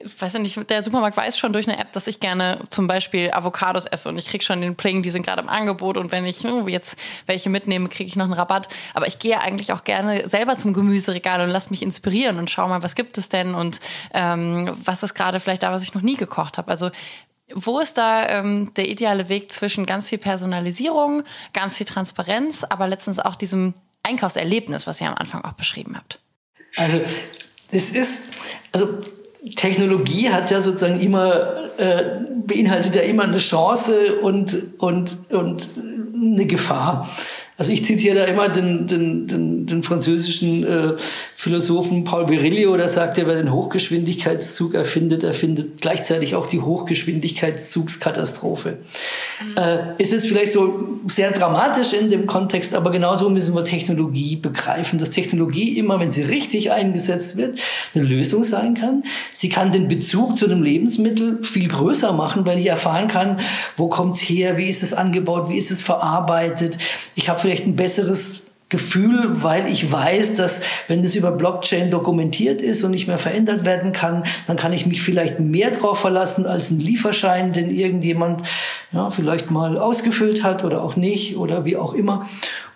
ich weiß nicht, der Supermarkt weiß schon durch eine App, dass ich gerne zum Beispiel Avocados esse und ich kriege schon den Pling, die sind gerade im Angebot und wenn ich hm, jetzt welche mitnehme, kriege ich noch einen Rabatt. Aber ich gehe eigentlich auch gerne selber zum Gemüseregal und lass mich inspirieren und schau mal, was gibt es denn und ähm, was ist gerade vielleicht da, was ich noch nie gekocht habe. Also wo ist da ähm, der ideale Weg zwischen ganz viel Personalisierung, ganz viel Transparenz, aber letztens auch diesem Einkaufserlebnis, was ihr am Anfang auch beschrieben habt? Also, es ist, also Technologie hat ja sozusagen immer, äh, beinhaltet ja immer eine Chance und, und, und eine Gefahr. Also ich zitiere da immer den, den, den, den französischen äh, Philosophen Paul Virilio, der sagt ja, wer den Hochgeschwindigkeitszug erfindet, erfindet gleichzeitig auch die Hochgeschwindigkeitszugskatastrophe. Mhm. Äh, es ist vielleicht so sehr dramatisch in dem Kontext, aber genauso müssen wir Technologie begreifen, dass Technologie immer, wenn sie richtig eingesetzt wird, eine Lösung sein kann. Sie kann den Bezug zu einem Lebensmittel viel größer machen, weil ich erfahren kann, wo kommt's her, wie ist es angebaut, wie ist es verarbeitet. Ich habe vielleicht ein besseres Gefühl, weil ich weiß, dass wenn das über Blockchain dokumentiert ist und nicht mehr verändert werden kann, dann kann ich mich vielleicht mehr drauf verlassen als ein Lieferschein, den irgendjemand ja, vielleicht mal ausgefüllt hat oder auch nicht oder wie auch immer.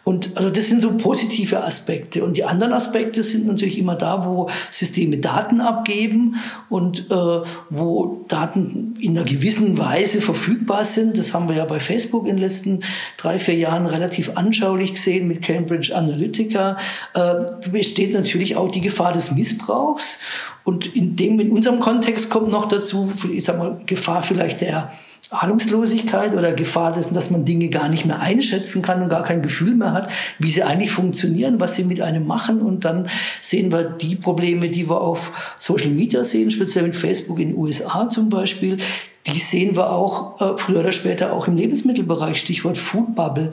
Und also das sind so positive Aspekte. Und die anderen Aspekte sind natürlich immer da, wo Systeme Daten abgeben und äh, wo Daten in einer gewissen Weise verfügbar sind. Das haben wir ja bei Facebook in den letzten drei, vier Jahren relativ anschaulich gesehen mit Cambridge Analytica. Äh, besteht natürlich auch die Gefahr des Missbrauchs. Und in dem, in unserem Kontext kommt noch dazu, ich sag mal, Gefahr vielleicht der Ahnungslosigkeit oder Gefahr dessen, dass man Dinge gar nicht mehr einschätzen kann und gar kein Gefühl mehr hat, wie sie eigentlich funktionieren, was sie mit einem machen. Und dann sehen wir die Probleme, die wir auf Social Media sehen, speziell mit Facebook in den USA zum Beispiel. Die sehen wir auch äh, früher oder später auch im Lebensmittelbereich, Stichwort Food Bubble.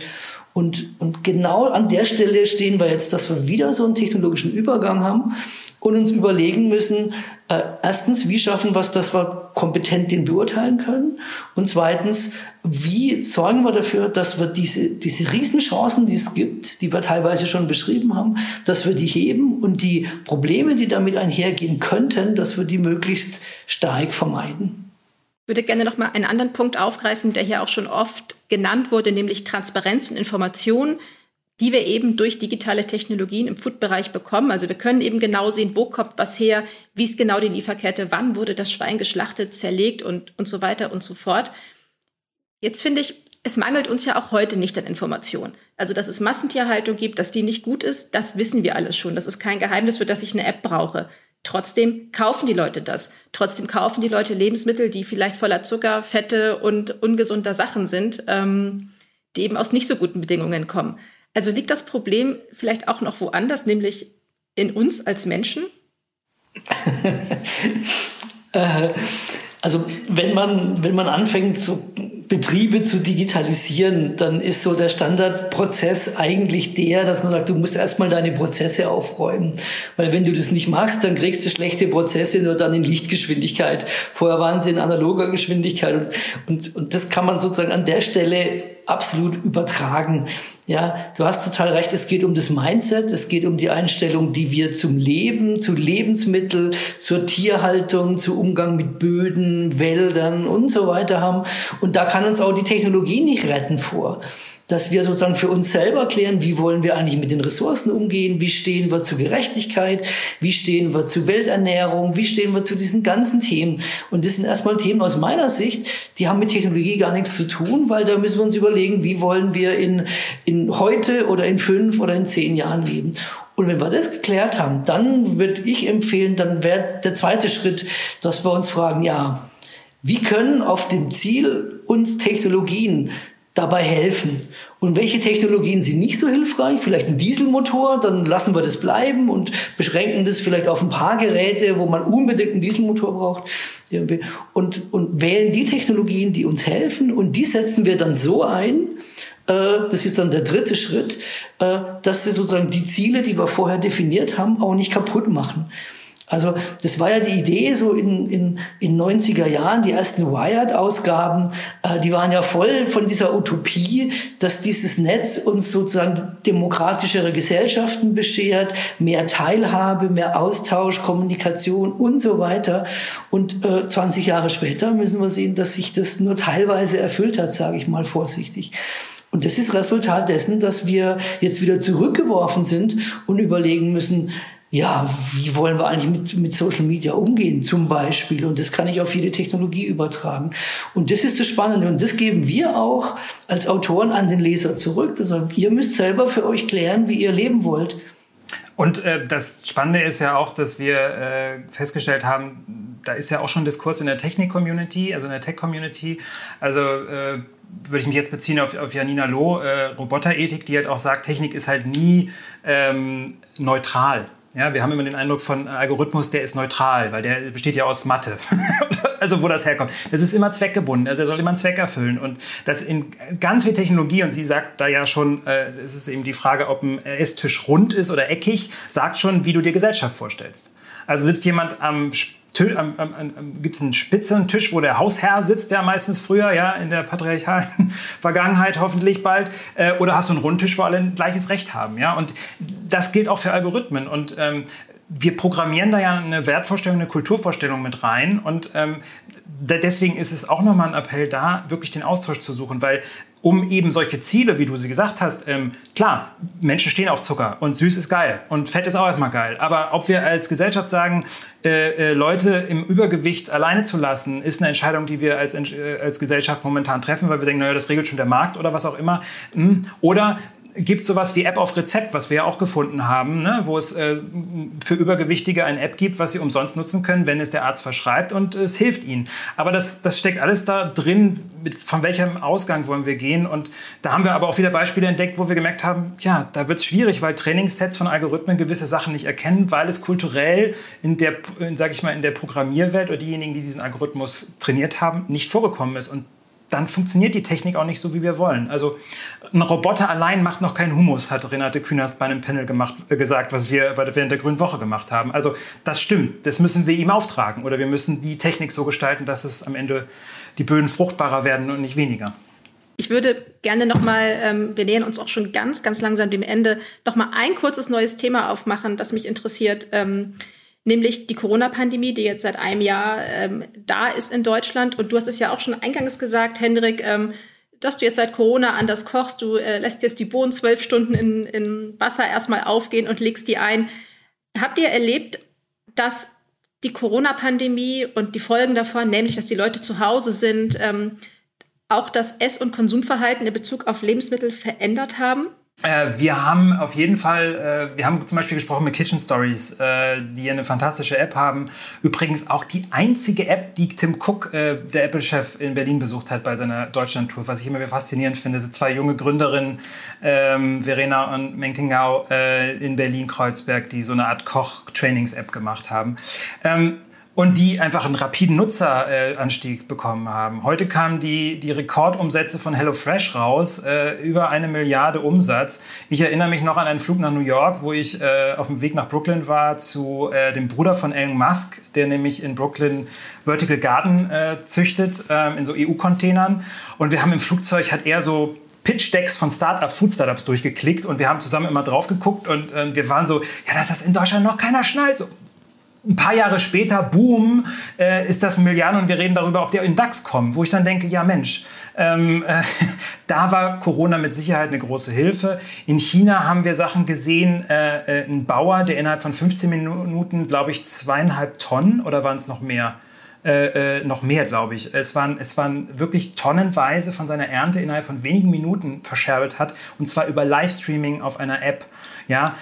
Und, und genau an der Stelle stehen wir jetzt, dass wir wieder so einen technologischen Übergang haben und uns überlegen müssen, äh, erstens, wie schaffen wir es, dass wir kompetent den beurteilen können? Und zweitens, wie sorgen wir dafür, dass wir diese, diese Riesenchancen, die es gibt, die wir teilweise schon beschrieben haben, dass wir die heben und die Probleme, die damit einhergehen könnten, dass wir die möglichst stark vermeiden? Ich würde gerne noch mal einen anderen Punkt aufgreifen, der hier auch schon oft genannt wurde, nämlich Transparenz und Information die wir eben durch digitale Technologien im Food-Bereich bekommen. Also wir können eben genau sehen, wo kommt was her, wie ist genau die Lieferkette, wann wurde das Schwein geschlachtet, zerlegt und, und so weiter und so fort. Jetzt finde ich, es mangelt uns ja auch heute nicht an Informationen. Also, dass es Massentierhaltung gibt, dass die nicht gut ist, das wissen wir alles schon. Das ist kein Geheimnis, für das ich eine App brauche. Trotzdem kaufen die Leute das. Trotzdem kaufen die Leute Lebensmittel, die vielleicht voller Zucker, Fette und ungesunder Sachen sind, ähm, die eben aus nicht so guten Bedingungen kommen. Also liegt das Problem vielleicht auch noch woanders, nämlich in uns als Menschen? Äh, also wenn man, wenn man anfängt, so Betriebe zu digitalisieren, dann ist so der Standardprozess eigentlich der, dass man sagt, du musst erstmal deine Prozesse aufräumen. Weil wenn du das nicht machst, dann kriegst du schlechte Prozesse nur dann in Lichtgeschwindigkeit. Vorher waren sie in analoger Geschwindigkeit. Und, und, und das kann man sozusagen an der Stelle absolut übertragen. Ja, du hast total recht. Es geht um das Mindset. Es geht um die Einstellung, die wir zum Leben, zu Lebensmitteln, zur Tierhaltung, zu Umgang mit Böden, Wäldern und so weiter haben. Und da kann uns auch die Technologie nicht retten vor dass wir sozusagen für uns selber klären, wie wollen wir eigentlich mit den Ressourcen umgehen, wie stehen wir zu Gerechtigkeit, wie stehen wir zu Welternährung, wie stehen wir zu diesen ganzen Themen. Und das sind erstmal Themen aus meiner Sicht, die haben mit Technologie gar nichts zu tun, weil da müssen wir uns überlegen, wie wollen wir in, in heute oder in fünf oder in zehn Jahren leben. Und wenn wir das geklärt haben, dann würde ich empfehlen, dann wäre der zweite Schritt, dass wir uns fragen, ja, wie können auf dem Ziel uns Technologien dabei helfen. Und welche Technologien sind nicht so hilfreich? Vielleicht ein Dieselmotor, dann lassen wir das bleiben und beschränken das vielleicht auf ein paar Geräte, wo man unbedingt einen Dieselmotor braucht. Und, und wählen die Technologien, die uns helfen und die setzen wir dann so ein, äh, das ist dann der dritte Schritt, äh, dass wir sozusagen die Ziele, die wir vorher definiert haben, auch nicht kaputt machen. Also das war ja die Idee so in, in, in 90er Jahren, die ersten Wired-Ausgaben, äh, die waren ja voll von dieser Utopie, dass dieses Netz uns sozusagen demokratischere Gesellschaften beschert, mehr Teilhabe, mehr Austausch, Kommunikation und so weiter. Und äh, 20 Jahre später müssen wir sehen, dass sich das nur teilweise erfüllt hat, sage ich mal vorsichtig. Und das ist Resultat dessen, dass wir jetzt wieder zurückgeworfen sind und überlegen müssen, ja, wie wollen wir eigentlich mit, mit Social Media umgehen zum Beispiel? Und das kann ich auf jede Technologie übertragen. Und das ist das Spannende. Und das geben wir auch als Autoren an den Leser zurück. Also ihr müsst selber für euch klären, wie ihr leben wollt. Und äh, das Spannende ist ja auch, dass wir äh, festgestellt haben, da ist ja auch schon Diskurs in der Technik-Community, also in der Tech-Community. Also äh, würde ich mich jetzt beziehen auf, auf Janina Loh, äh, Roboterethik, die halt auch sagt, Technik ist halt nie ähm, neutral. Ja, wir haben immer den Eindruck von Algorithmus, der ist neutral, weil der besteht ja aus Mathe. also wo das herkommt. Das ist immer zweckgebunden, also er soll immer einen Zweck erfüllen. Und das in ganz viel Technologie, und sie sagt da ja schon, äh, es ist eben die Frage, ob ein Esstisch rund ist oder eckig, sagt schon, wie du dir Gesellschaft vorstellst. Also sitzt jemand am gibt es einen spitzen Tisch, wo der Hausherr sitzt, der meistens früher, ja, in der patriarchalen Vergangenheit hoffentlich bald, äh, oder hast du einen Rundtisch, wo alle ein gleiches Recht haben, ja, und das gilt auch für Algorithmen. Und ähm, wir programmieren da ja eine Wertvorstellung, eine Kulturvorstellung mit rein. Und ähm, deswegen ist es auch nochmal ein Appell da, wirklich den Austausch zu suchen, weil um eben solche Ziele, wie du sie gesagt hast, ähm, klar, Menschen stehen auf Zucker und süß ist geil und Fett ist auch erstmal geil. Aber ob wir als Gesellschaft sagen, äh, äh, Leute im Übergewicht alleine zu lassen, ist eine Entscheidung, die wir als, äh, als Gesellschaft momentan treffen, weil wir denken, naja, das regelt schon der Markt oder was auch immer. Hm. Oder gibt sowas wie App auf Rezept, was wir ja auch gefunden haben, ne? wo es äh, für Übergewichtige eine App gibt, was sie umsonst nutzen können, wenn es der Arzt verschreibt und es hilft ihnen. Aber das, das steckt alles da drin, mit, von welchem Ausgang wollen wir gehen. Und da haben wir aber auch wieder Beispiele entdeckt, wo wir gemerkt haben, ja, da wird es schwierig, weil Trainingssets von Algorithmen gewisse Sachen nicht erkennen, weil es kulturell in der, sag ich mal, in der Programmierwelt oder diejenigen, die diesen Algorithmus trainiert haben, nicht vorgekommen ist. Und dann funktioniert die Technik auch nicht so, wie wir wollen. Also ein Roboter allein macht noch keinen Humus, hat Renate Künast bei einem Panel gemacht, äh, gesagt, was wir während der Grünen Woche gemacht haben. Also das stimmt, das müssen wir ihm auftragen oder wir müssen die Technik so gestalten, dass es am Ende die Böden fruchtbarer werden und nicht weniger. Ich würde gerne noch mal, ähm, wir nähern uns auch schon ganz, ganz langsam dem Ende, noch mal ein kurzes neues Thema aufmachen, das mich interessiert. Ähm, nämlich die Corona-Pandemie, die jetzt seit einem Jahr ähm, da ist in Deutschland. Und du hast es ja auch schon eingangs gesagt, Hendrik, ähm, dass du jetzt seit Corona anders kochst. Du äh, lässt jetzt die Bohnen zwölf Stunden in, in Wasser erstmal aufgehen und legst die ein. Habt ihr erlebt, dass die Corona-Pandemie und die Folgen davon, nämlich dass die Leute zu Hause sind, ähm, auch das Ess- und Konsumverhalten in Bezug auf Lebensmittel verändert haben? Äh, wir haben auf jeden Fall, äh, wir haben zum Beispiel gesprochen mit Kitchen Stories, äh, die eine fantastische App haben. Übrigens auch die einzige App, die Tim Cook, äh, der Apple-Chef in Berlin besucht hat bei seiner Deutschland-Tour, was ich immer wieder faszinierend finde. So zwei junge Gründerinnen, ähm, Verena und Meng Tingao äh, in Berlin-Kreuzberg, die so eine Art Koch-Trainings-App gemacht haben. Ähm, und die einfach einen rapiden Nutzeranstieg bekommen haben. Heute kamen die, die Rekordumsätze von HelloFresh raus, äh, über eine Milliarde Umsatz. Ich erinnere mich noch an einen Flug nach New York, wo ich äh, auf dem Weg nach Brooklyn war zu äh, dem Bruder von Elon Musk, der nämlich in Brooklyn Vertical Garden äh, züchtet, ähm, in so EU-Containern. Und wir haben im Flugzeug, hat er so Pitch-Decks von Startup, Food-Startups durchgeklickt und wir haben zusammen immer drauf geguckt und äh, wir waren so, ja, dass das in Deutschland noch keiner schnallt. So, ein paar Jahre später, boom, äh, ist das ein Milliarden und wir reden darüber, ob der in DAX kommt, wo ich dann denke, ja Mensch, ähm, äh, da war Corona mit Sicherheit eine große Hilfe. In China haben wir Sachen gesehen, äh, äh ein Bauer, der innerhalb von 15 Minuten, glaube ich, zweieinhalb Tonnen oder waren es noch mehr? Äh, äh, noch mehr, glaube ich. Es waren, es waren wirklich tonnenweise von seiner Ernte innerhalb von wenigen Minuten verscherbelt hat und zwar über Livestreaming auf einer App. Ja,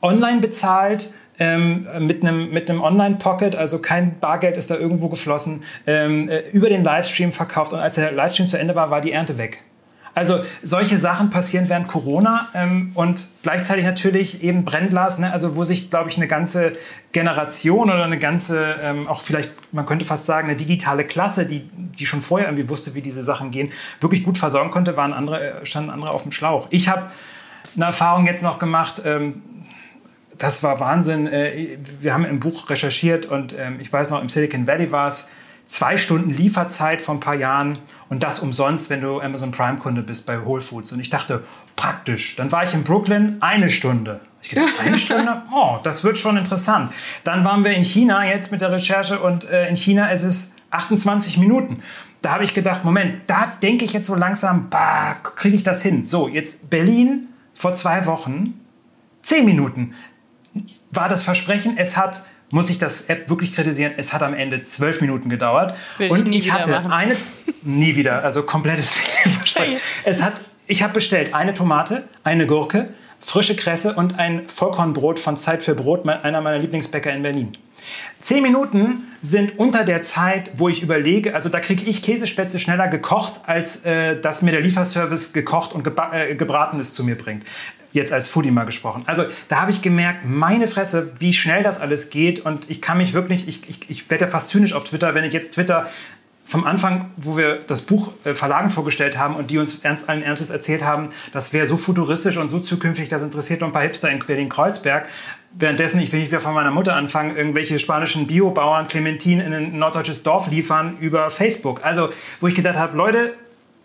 online bezahlt, ähm, mit einem mit einem Online-Pocket, also kein Bargeld ist da irgendwo geflossen, ähm, äh, über den Livestream verkauft und als der Livestream zu Ende war, war die Ernte weg. Also solche Sachen passieren während Corona ähm, und gleichzeitig natürlich eben Brennglas, ne, also wo sich, glaube ich, eine ganze Generation oder eine ganze, ähm, auch vielleicht, man könnte fast sagen, eine digitale Klasse, die, die schon vorher irgendwie wusste, wie diese Sachen gehen, wirklich gut versorgen konnte, waren andere, äh, standen andere auf dem Schlauch. Ich habe eine Erfahrung jetzt noch gemacht, ähm, das war Wahnsinn. Äh, wir haben im Buch recherchiert und ähm, ich weiß noch, im Silicon Valley war es zwei Stunden Lieferzeit vor ein paar Jahren und das umsonst, wenn du Amazon Prime-Kunde bist bei Whole Foods. Und ich dachte, praktisch. Dann war ich in Brooklyn eine Stunde. Ich dachte, eine Stunde? Oh, das wird schon interessant. Dann waren wir in China jetzt mit der Recherche und äh, in China ist es 28 Minuten. Da habe ich gedacht, Moment, da denke ich jetzt so langsam, kriege ich das hin. So, jetzt Berlin vor zwei Wochen, zehn Minuten war das Versprechen. Es hat, muss ich das App wirklich kritisieren, es hat am Ende zwölf Minuten gedauert. Will und ich, ich hatte machen. eine, nie wieder, also komplettes Versprechen. Es hat, ich habe bestellt eine Tomate, eine Gurke, frische Kresse und ein Vollkornbrot von Zeit für Brot, einer meiner Lieblingsbäcker in Berlin. Zehn Minuten sind unter der Zeit, wo ich überlege, also da kriege ich Käsespätzle schneller gekocht, als äh, dass mir der Lieferservice gekocht und äh, gebratenes zu mir bringt jetzt als Foodie mal gesprochen. Also da habe ich gemerkt, meine Fresse, wie schnell das alles geht und ich kann mich wirklich, ich, ich, ich werde ja fast zynisch auf Twitter, wenn ich jetzt Twitter vom Anfang, wo wir das Buch äh, Verlagen vorgestellt haben und die uns ernst, allen Ernstes erzählt haben, das wäre so futuristisch und so zukünftig, das interessiert nur ein paar Hipster in Berlin-Kreuzberg. Währenddessen, ich will nicht wieder von meiner Mutter anfangen, irgendwelche spanischen Biobauern Clementin in ein norddeutsches Dorf liefern über Facebook. Also, wo ich gedacht habe, Leute,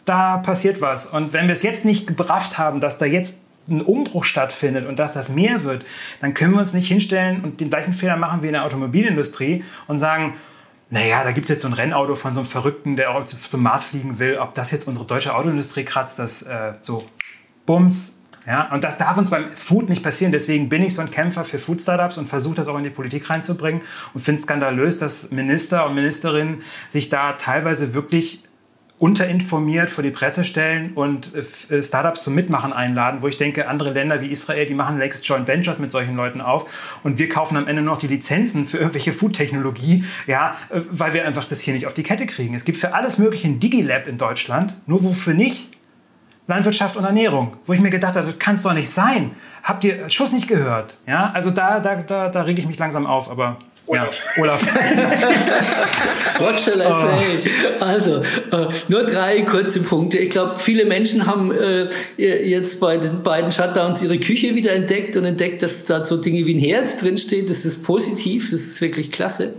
da passiert was. Und wenn wir es jetzt nicht gebrafft haben, dass da jetzt ein Umbruch stattfindet und dass das mehr wird, dann können wir uns nicht hinstellen und den gleichen Fehler machen wie in der Automobilindustrie und sagen, naja, da gibt es jetzt so ein Rennauto von so einem Verrückten, der auch zum Mars fliegen will. Ob das jetzt unsere deutsche Autoindustrie kratzt, das äh, so Bums. Ja, und das darf uns beim Food nicht passieren. Deswegen bin ich so ein Kämpfer für Food-Startups und versuche das auch in die Politik reinzubringen und finde es skandalös, dass Minister und Ministerinnen sich da teilweise wirklich unterinformiert vor die Presse stellen und äh, äh, Startups zum Mitmachen einladen, wo ich denke, andere Länder wie Israel, die machen längst Joint Ventures mit solchen Leuten auf und wir kaufen am Ende noch die Lizenzen für irgendwelche Food-Technologie, ja, äh, weil wir einfach das hier nicht auf die Kette kriegen. Es gibt für alles mögliche ein Digilab in Deutschland, nur wofür nicht? Landwirtschaft und Ernährung, wo ich mir gedacht habe, das kann es doch nicht sein. Habt ihr Schuss nicht gehört? Ja, also da, da, da, da rege ich mich langsam auf, aber ja, Olaf. What shall I say? Oh. Also, äh, nur drei kurze Punkte. Ich glaube, viele Menschen haben äh, jetzt bei den beiden Shutdowns ihre Küche wieder entdeckt und entdeckt, dass da so Dinge wie ein Herz drinsteht. Das ist positiv, das ist wirklich klasse.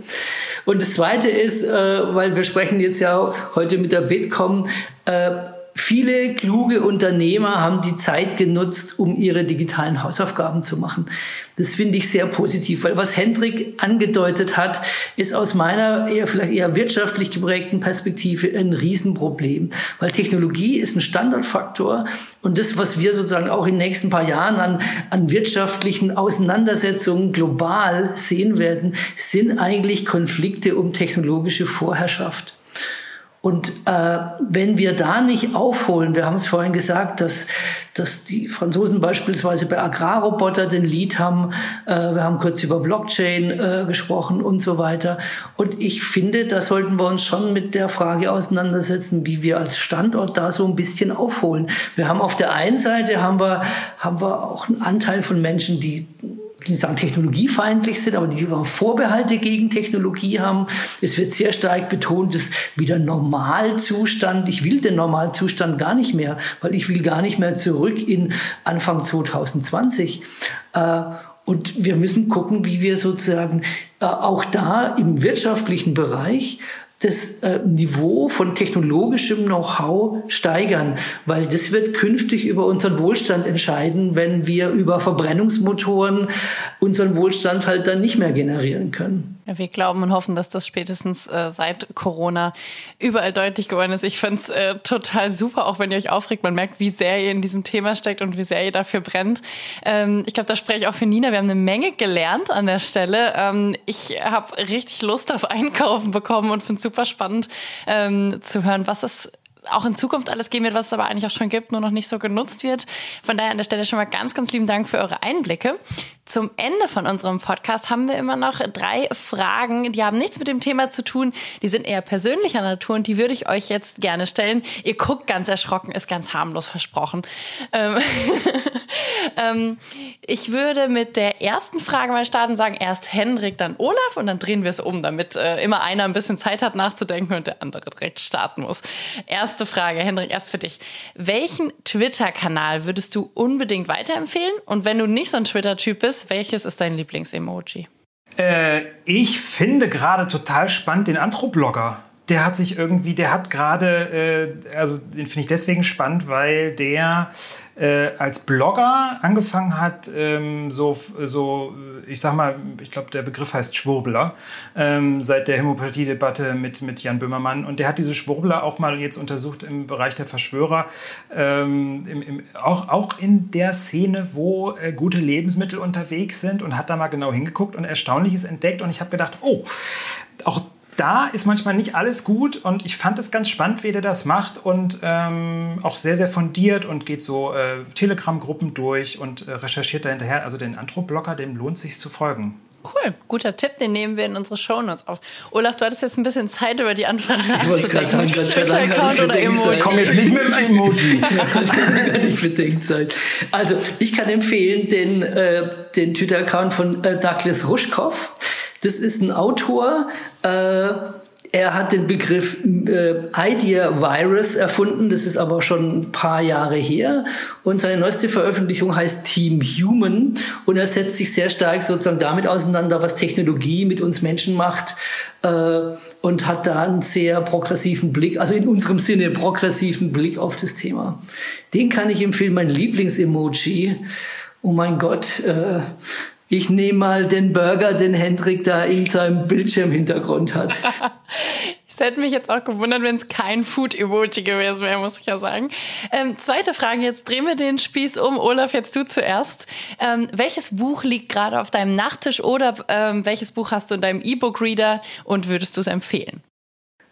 Und das Zweite ist, äh, weil wir sprechen jetzt ja heute mit der Bitkom, äh, Viele kluge Unternehmer haben die Zeit genutzt, um ihre digitalen Hausaufgaben zu machen. Das finde ich sehr positiv, weil was Hendrik angedeutet hat, ist aus meiner eher vielleicht eher wirtschaftlich geprägten Perspektive ein Riesenproblem, weil Technologie ist ein Standardfaktor und das, was wir sozusagen auch in den nächsten paar Jahren an, an wirtschaftlichen Auseinandersetzungen global sehen werden, sind eigentlich Konflikte um technologische Vorherrschaft. Und äh, wenn wir da nicht aufholen, wir haben es vorhin gesagt, dass, dass die Franzosen beispielsweise bei Agrarroboter den Lead haben, äh, wir haben kurz über Blockchain äh, gesprochen und so weiter. Und ich finde, da sollten wir uns schon mit der Frage auseinandersetzen, wie wir als Standort da so ein bisschen aufholen. Wir haben auf der einen Seite haben wir, haben wir auch einen Anteil von Menschen, die nicht sagen technologiefeindlich sind, aber die Vorbehalte gegen Technologie haben. Es wird sehr stark betont, dass wieder Normalzustand, ich will den Normalzustand gar nicht mehr, weil ich will gar nicht mehr zurück in Anfang 2020. Äh, und wir müssen gucken, wie wir sozusagen äh, auch da im wirtschaftlichen Bereich das äh, Niveau von technologischem Know-how steigern, weil das wird künftig über unseren Wohlstand entscheiden, wenn wir über Verbrennungsmotoren unseren Wohlstand halt dann nicht mehr generieren können. Wir glauben und hoffen, dass das spätestens äh, seit Corona überall deutlich geworden ist. Ich finde es äh, total super, auch wenn ihr euch aufregt. Man merkt, wie sehr ihr in diesem Thema steckt und wie sehr ihr dafür brennt. Ähm, ich glaube, da spreche ich auch für Nina. Wir haben eine Menge gelernt an der Stelle. Ähm, ich habe richtig Lust auf Einkaufen bekommen und finde es super spannend ähm, zu hören, was es auch in Zukunft alles geben wird, was es aber eigentlich auch schon gibt, nur noch nicht so genutzt wird. Von daher an der Stelle schon mal ganz, ganz lieben Dank für eure Einblicke. Zum Ende von unserem Podcast haben wir immer noch drei Fragen, die haben nichts mit dem Thema zu tun, die sind eher persönlicher Natur und die würde ich euch jetzt gerne stellen. Ihr guckt ganz erschrocken, ist ganz harmlos versprochen. Ähm, ähm, ich würde mit der ersten Frage mal starten, sagen erst Henrik, dann Olaf und dann drehen wir es um, damit äh, immer einer ein bisschen Zeit hat nachzudenken und der andere direkt starten muss. Erste Frage, Henrik, erst für dich. Welchen Twitter-Kanal würdest du unbedingt weiterempfehlen? Und wenn du nicht so ein Twitter-Typ bist, ist, welches ist dein Lieblingsemoji? Äh, ich finde gerade total spannend den Anthroblogger. Der hat sich irgendwie, der hat gerade, äh, also den finde ich deswegen spannend, weil der äh, als Blogger angefangen hat, ähm, so, so, ich sag mal, ich glaube, der Begriff heißt Schwurbler, ähm, seit der Hämopathie-Debatte mit, mit Jan Böhmermann. Und der hat diese Schwurbler auch mal jetzt untersucht im Bereich der Verschwörer, ähm, im, im, auch, auch in der Szene, wo äh, gute Lebensmittel unterwegs sind und hat da mal genau hingeguckt und Erstaunliches entdeckt. Und ich habe gedacht, oh, auch da ist manchmal nicht alles gut und ich fand es ganz spannend, wie der das macht und ähm, auch sehr, sehr fundiert und geht so äh, Telegram-Gruppen durch und äh, recherchiert da hinterher. Also den Antro-Blogger, dem lohnt sich zu folgen. Cool, guter Tipp, den nehmen wir in unsere Shownotes auf. Olaf, du hattest jetzt ein bisschen Zeit über die Antwort Ich wollte gerade sagen, Gott sei Dank Account oder Emoji. Komm jetzt nicht mit dem Emoji. ich Bedenkzeit. Also, ich kann empfehlen den, äh, den Twitter-Account von äh, Douglas Rushkoff. Das ist ein Autor, äh, er hat den Begriff äh, Idea Virus erfunden, das ist aber schon ein paar Jahre her. Und seine neueste Veröffentlichung heißt Team Human und er setzt sich sehr stark sozusagen damit auseinander, was Technologie mit uns Menschen macht äh, und hat da einen sehr progressiven Blick, also in unserem Sinne progressiven Blick auf das Thema. Den kann ich empfehlen, mein Lieblingsemoji. Oh mein Gott, äh, ich nehme mal den Burger, den Hendrik da in seinem Bildschirmhintergrund hat. Es hätte mich jetzt auch gewundert, wenn es kein Food-Emoji gewesen wäre, muss ich ja sagen. Ähm, zweite Frage, jetzt drehen wir den Spieß um. Olaf, jetzt du zuerst. Ähm, welches Buch liegt gerade auf deinem Nachttisch oder ähm, welches Buch hast du in deinem E-Book-Reader und würdest du es empfehlen?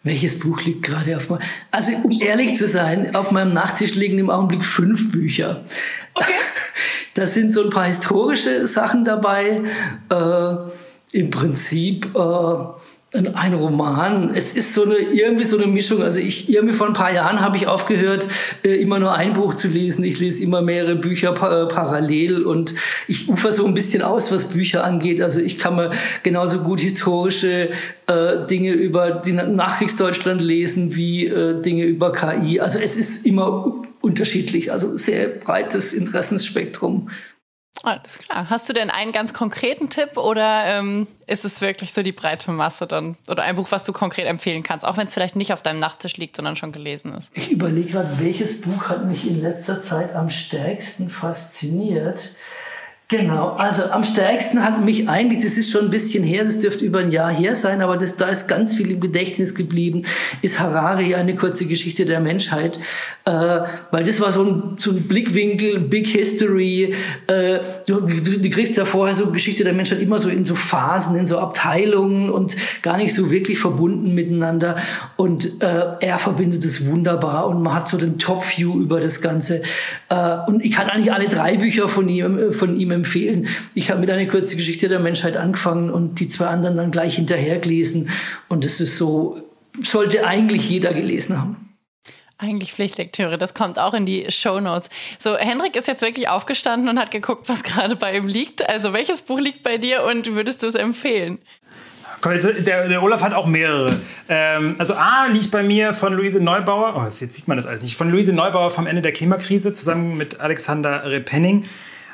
Welches Buch liegt gerade auf meinem... Also um ehrlich zu sein, auf meinem Nachttisch liegen im Augenblick fünf Bücher. Okay. Da sind so ein paar historische Sachen dabei. Äh, Im Prinzip... Äh, ein Roman. Es ist so eine irgendwie so eine Mischung. Also ich irgendwie vor ein paar Jahren habe ich aufgehört, äh, immer nur ein Buch zu lesen. Ich lese immer mehrere Bücher pa parallel und ich ufer so ein bisschen aus, was Bücher angeht. Also ich kann mir genauso gut historische äh, Dinge über die Nachkriegsdeutschland lesen wie äh, Dinge über KI. Also es ist immer unterschiedlich. Also sehr breites Interessensspektrum. Alles klar. Hast du denn einen ganz konkreten Tipp oder ähm, ist es wirklich so die breite Masse dann? Oder ein Buch, was du konkret empfehlen kannst, auch wenn es vielleicht nicht auf deinem Nachttisch liegt, sondern schon gelesen ist? Ich überlege gerade, welches Buch hat mich in letzter Zeit am stärksten fasziniert. Genau, also am stärksten hat mich eigentlich, das ist schon ein bisschen her, das dürfte über ein Jahr her sein, aber das, da ist ganz viel im Gedächtnis geblieben, ist Harari, eine kurze Geschichte der Menschheit, äh, weil das war so ein, so ein Blickwinkel, Big History, äh, du, du, du kriegst ja vorher so Geschichte der Menschheit immer so in so Phasen, in so Abteilungen und gar nicht so wirklich verbunden miteinander. Und äh, er verbindet es wunderbar und man hat so den Top-View über das Ganze. Äh, und ich kann eigentlich alle drei Bücher von ihm, von ihm empfehlen. Ich habe mit einer kurzen Geschichte der Menschheit angefangen und die zwei anderen dann gleich hinterher gelesen. Und das ist so, sollte eigentlich jeder gelesen haben. Eigentlich Pflichtlektüre, das kommt auch in die Show Notes. So, Hendrik ist jetzt wirklich aufgestanden und hat geguckt, was gerade bei ihm liegt. Also, welches Buch liegt bei dir und würdest du es empfehlen? Der, der, Olaf hat auch mehrere. Ähm, also A liegt bei mir von Luise Neubauer, oh, jetzt sieht man das alles nicht, von Luise Neubauer vom Ende der Klimakrise zusammen mit Alexander Repenning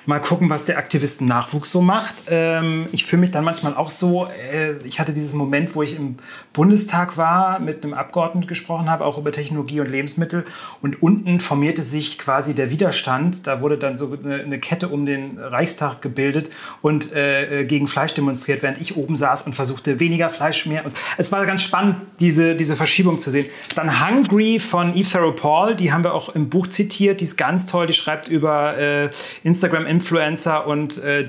mal gucken, was der Aktivisten-Nachwuchs so macht. Ähm, ich fühle mich dann manchmal auch so, äh, ich hatte dieses Moment, wo ich im Bundestag war, mit einem Abgeordneten gesprochen habe, auch über Technologie und Lebensmittel. Und unten formierte sich quasi der Widerstand. Da wurde dann so eine, eine Kette um den Reichstag gebildet und äh, gegen Fleisch demonstriert, während ich oben saß und versuchte, weniger Fleisch mehr. Und es war ganz spannend, diese, diese Verschiebung zu sehen. Dann Hungry von Eve Theroux Paul, die haben wir auch im Buch zitiert. Die ist ganz toll. Die schreibt über äh, Instagram Influencer und äh,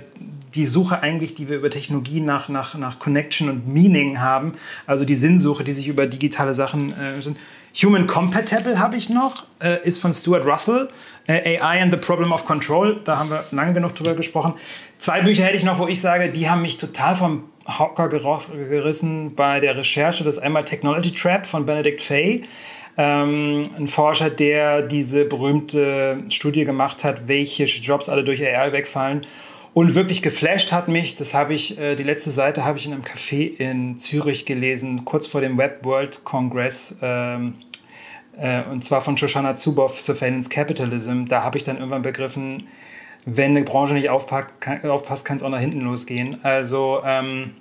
die Suche eigentlich, die wir über Technologie nach, nach, nach Connection und Meaning haben, also die Sinnsuche, die sich über digitale Sachen äh, sind. Human Compatible habe ich noch, äh, ist von Stuart Russell. Äh, AI and the Problem of Control, da haben wir lange genug drüber gesprochen. Zwei Bücher hätte ich noch, wo ich sage, die haben mich total vom Hocker gerissen bei der Recherche. Das ist einmal Technology Trap von Benedict Fay. Ähm, ein Forscher, der diese berühmte Studie gemacht hat, welche Jobs alle durch AI wegfallen. Und wirklich geflasht hat mich, das habe ich, äh, die letzte Seite habe ich in einem Café in Zürich gelesen, kurz vor dem Web World Congress. Ähm, äh, und zwar von Shoshana Zuboff, Surveillance Capitalism. Da habe ich dann irgendwann begriffen, wenn eine Branche nicht aufpackt, kann, aufpasst, kann es auch nach hinten losgehen. Also ähm,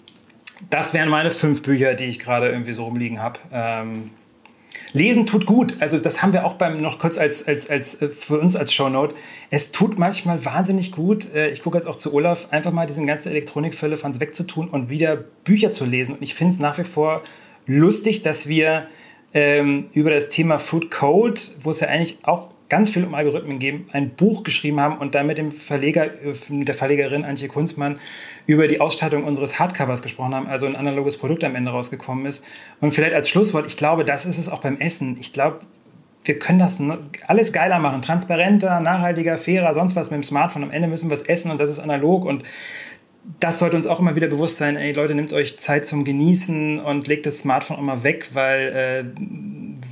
das wären meine fünf Bücher, die ich gerade irgendwie so rumliegen habe. Ähm, Lesen tut gut. Also das haben wir auch beim noch kurz als, als, als äh, für uns als Shownote. Es tut manchmal wahnsinnig gut. Äh, ich gucke jetzt auch zu Olaf, einfach mal diesen ganzen Elektronikfälle von wegzutun und wieder Bücher zu lesen. Und ich finde es nach wie vor lustig, dass wir ähm, über das Thema Food Code, wo es ja eigentlich auch ganz viel um Algorithmen geben, ein Buch geschrieben haben und dann mit dem Verleger, äh, der Verlegerin Antje Kunzmann über die Ausstattung unseres Hardcovers gesprochen haben, also ein analoges Produkt am Ende rausgekommen ist. Und vielleicht als Schlusswort, ich glaube, das ist es auch beim Essen. Ich glaube, wir können das alles geiler machen, transparenter, nachhaltiger, fairer, sonst was mit dem Smartphone. Am Ende müssen wir es essen und das ist analog und das sollte uns auch immer wieder bewusst sein, ey Leute, nehmt euch Zeit zum Genießen und legt das Smartphone auch mal weg, weil äh,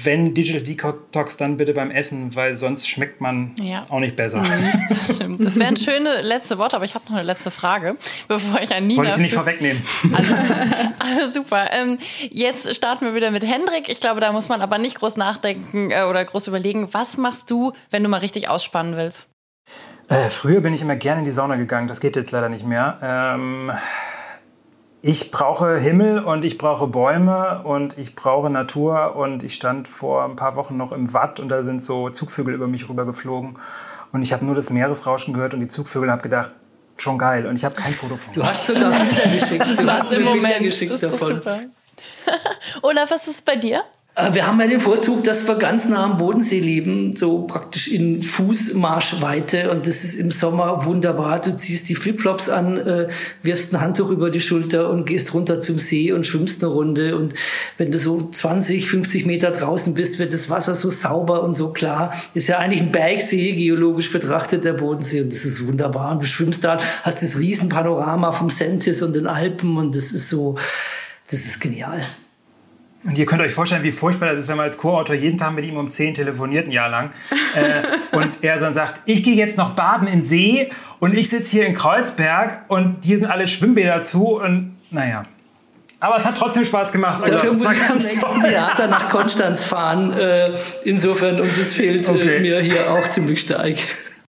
wenn Digital Detox, dann bitte beim Essen, weil sonst schmeckt man ja. auch nicht besser. Mhm, das stimmt. Das wären schöne letzte Worte, aber ich habe noch eine letzte Frage, bevor ich an Nina... Wollte ich nicht vorwegnehmen. Alles, alles super. Ähm, jetzt starten wir wieder mit Hendrik. Ich glaube, da muss man aber nicht groß nachdenken äh, oder groß überlegen. Was machst du, wenn du mal richtig ausspannen willst? Äh, früher bin ich immer gerne in die Sauna gegangen. Das geht jetzt leider nicht mehr. Ähm ich brauche Himmel und ich brauche Bäume und ich brauche Natur und ich stand vor ein paar Wochen noch im Watt und da sind so Zugvögel über mich rübergeflogen und ich habe nur das Meeresrauschen gehört und die Zugvögel habe gedacht, schon geil und ich habe kein Foto von. Du hast sogar Bilder geschickt. Du hast im Moment geschickt das ist davon. super. Olaf, was ist bei dir? Äh, wir haben ja den Vorzug, dass wir ganz nah am Bodensee leben, so praktisch in Fußmarschweite. Und das ist im Sommer wunderbar. Du ziehst die Flipflops an, äh, wirfst ein Handtuch über die Schulter und gehst runter zum See und schwimmst eine Runde. Und wenn du so 20, 50 Meter draußen bist, wird das Wasser so sauber und so klar. Ist ja eigentlich ein Bergsee, geologisch betrachtet, der Bodensee. Und das ist wunderbar. Und du schwimmst da, hast das Riesenpanorama vom Sentis und den Alpen. Und das ist so, das ist genial. Und ihr könnt euch vorstellen, wie furchtbar das ist, wenn man als Co-Autor jeden Tag mit ihm um 10 telefoniert, ein Jahr lang. äh, und er dann sagt, ich gehe jetzt noch baden in See und ich sitze hier in Kreuzberg und hier sind alle Schwimmbäder zu und naja. Aber es hat trotzdem Spaß gemacht. Dafür muss ich zum nächsten toll. Theater nach Konstanz fahren. Äh, insofern, und das fehlt äh, okay. mir hier auch ziemlich stark.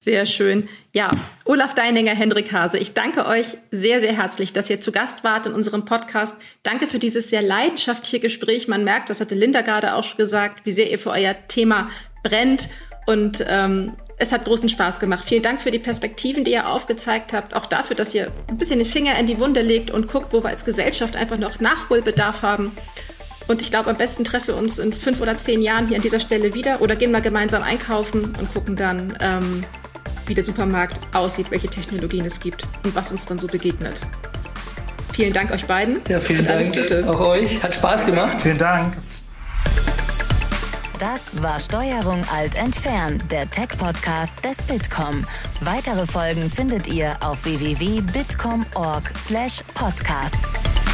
Sehr schön. Ja, Olaf Deininger, Hendrik Hase, ich danke euch sehr, sehr herzlich, dass ihr zu Gast wart in unserem Podcast. Danke für dieses sehr leidenschaftliche Gespräch. Man merkt, das hatte Linda gerade auch schon gesagt, wie sehr ihr für euer Thema brennt. Und ähm, es hat großen Spaß gemacht. Vielen Dank für die Perspektiven, die ihr aufgezeigt habt. Auch dafür, dass ihr ein bisschen den Finger in die Wunde legt und guckt, wo wir als Gesellschaft einfach noch Nachholbedarf haben. Und ich glaube, am besten treffen wir uns in fünf oder zehn Jahren hier an dieser Stelle wieder oder gehen mal gemeinsam einkaufen und gucken dann, ähm, wie der Supermarkt aussieht, welche Technologien es gibt und was uns dann so begegnet. Vielen Dank euch beiden. Ja, vielen Dank Gute. auch euch. Hat Spaß gemacht. Vielen Dank. Das war Steuerung Alt Entfernen, der Tech-Podcast des Bitkom. Weitere Folgen findet ihr auf www.bitkom.org/podcast.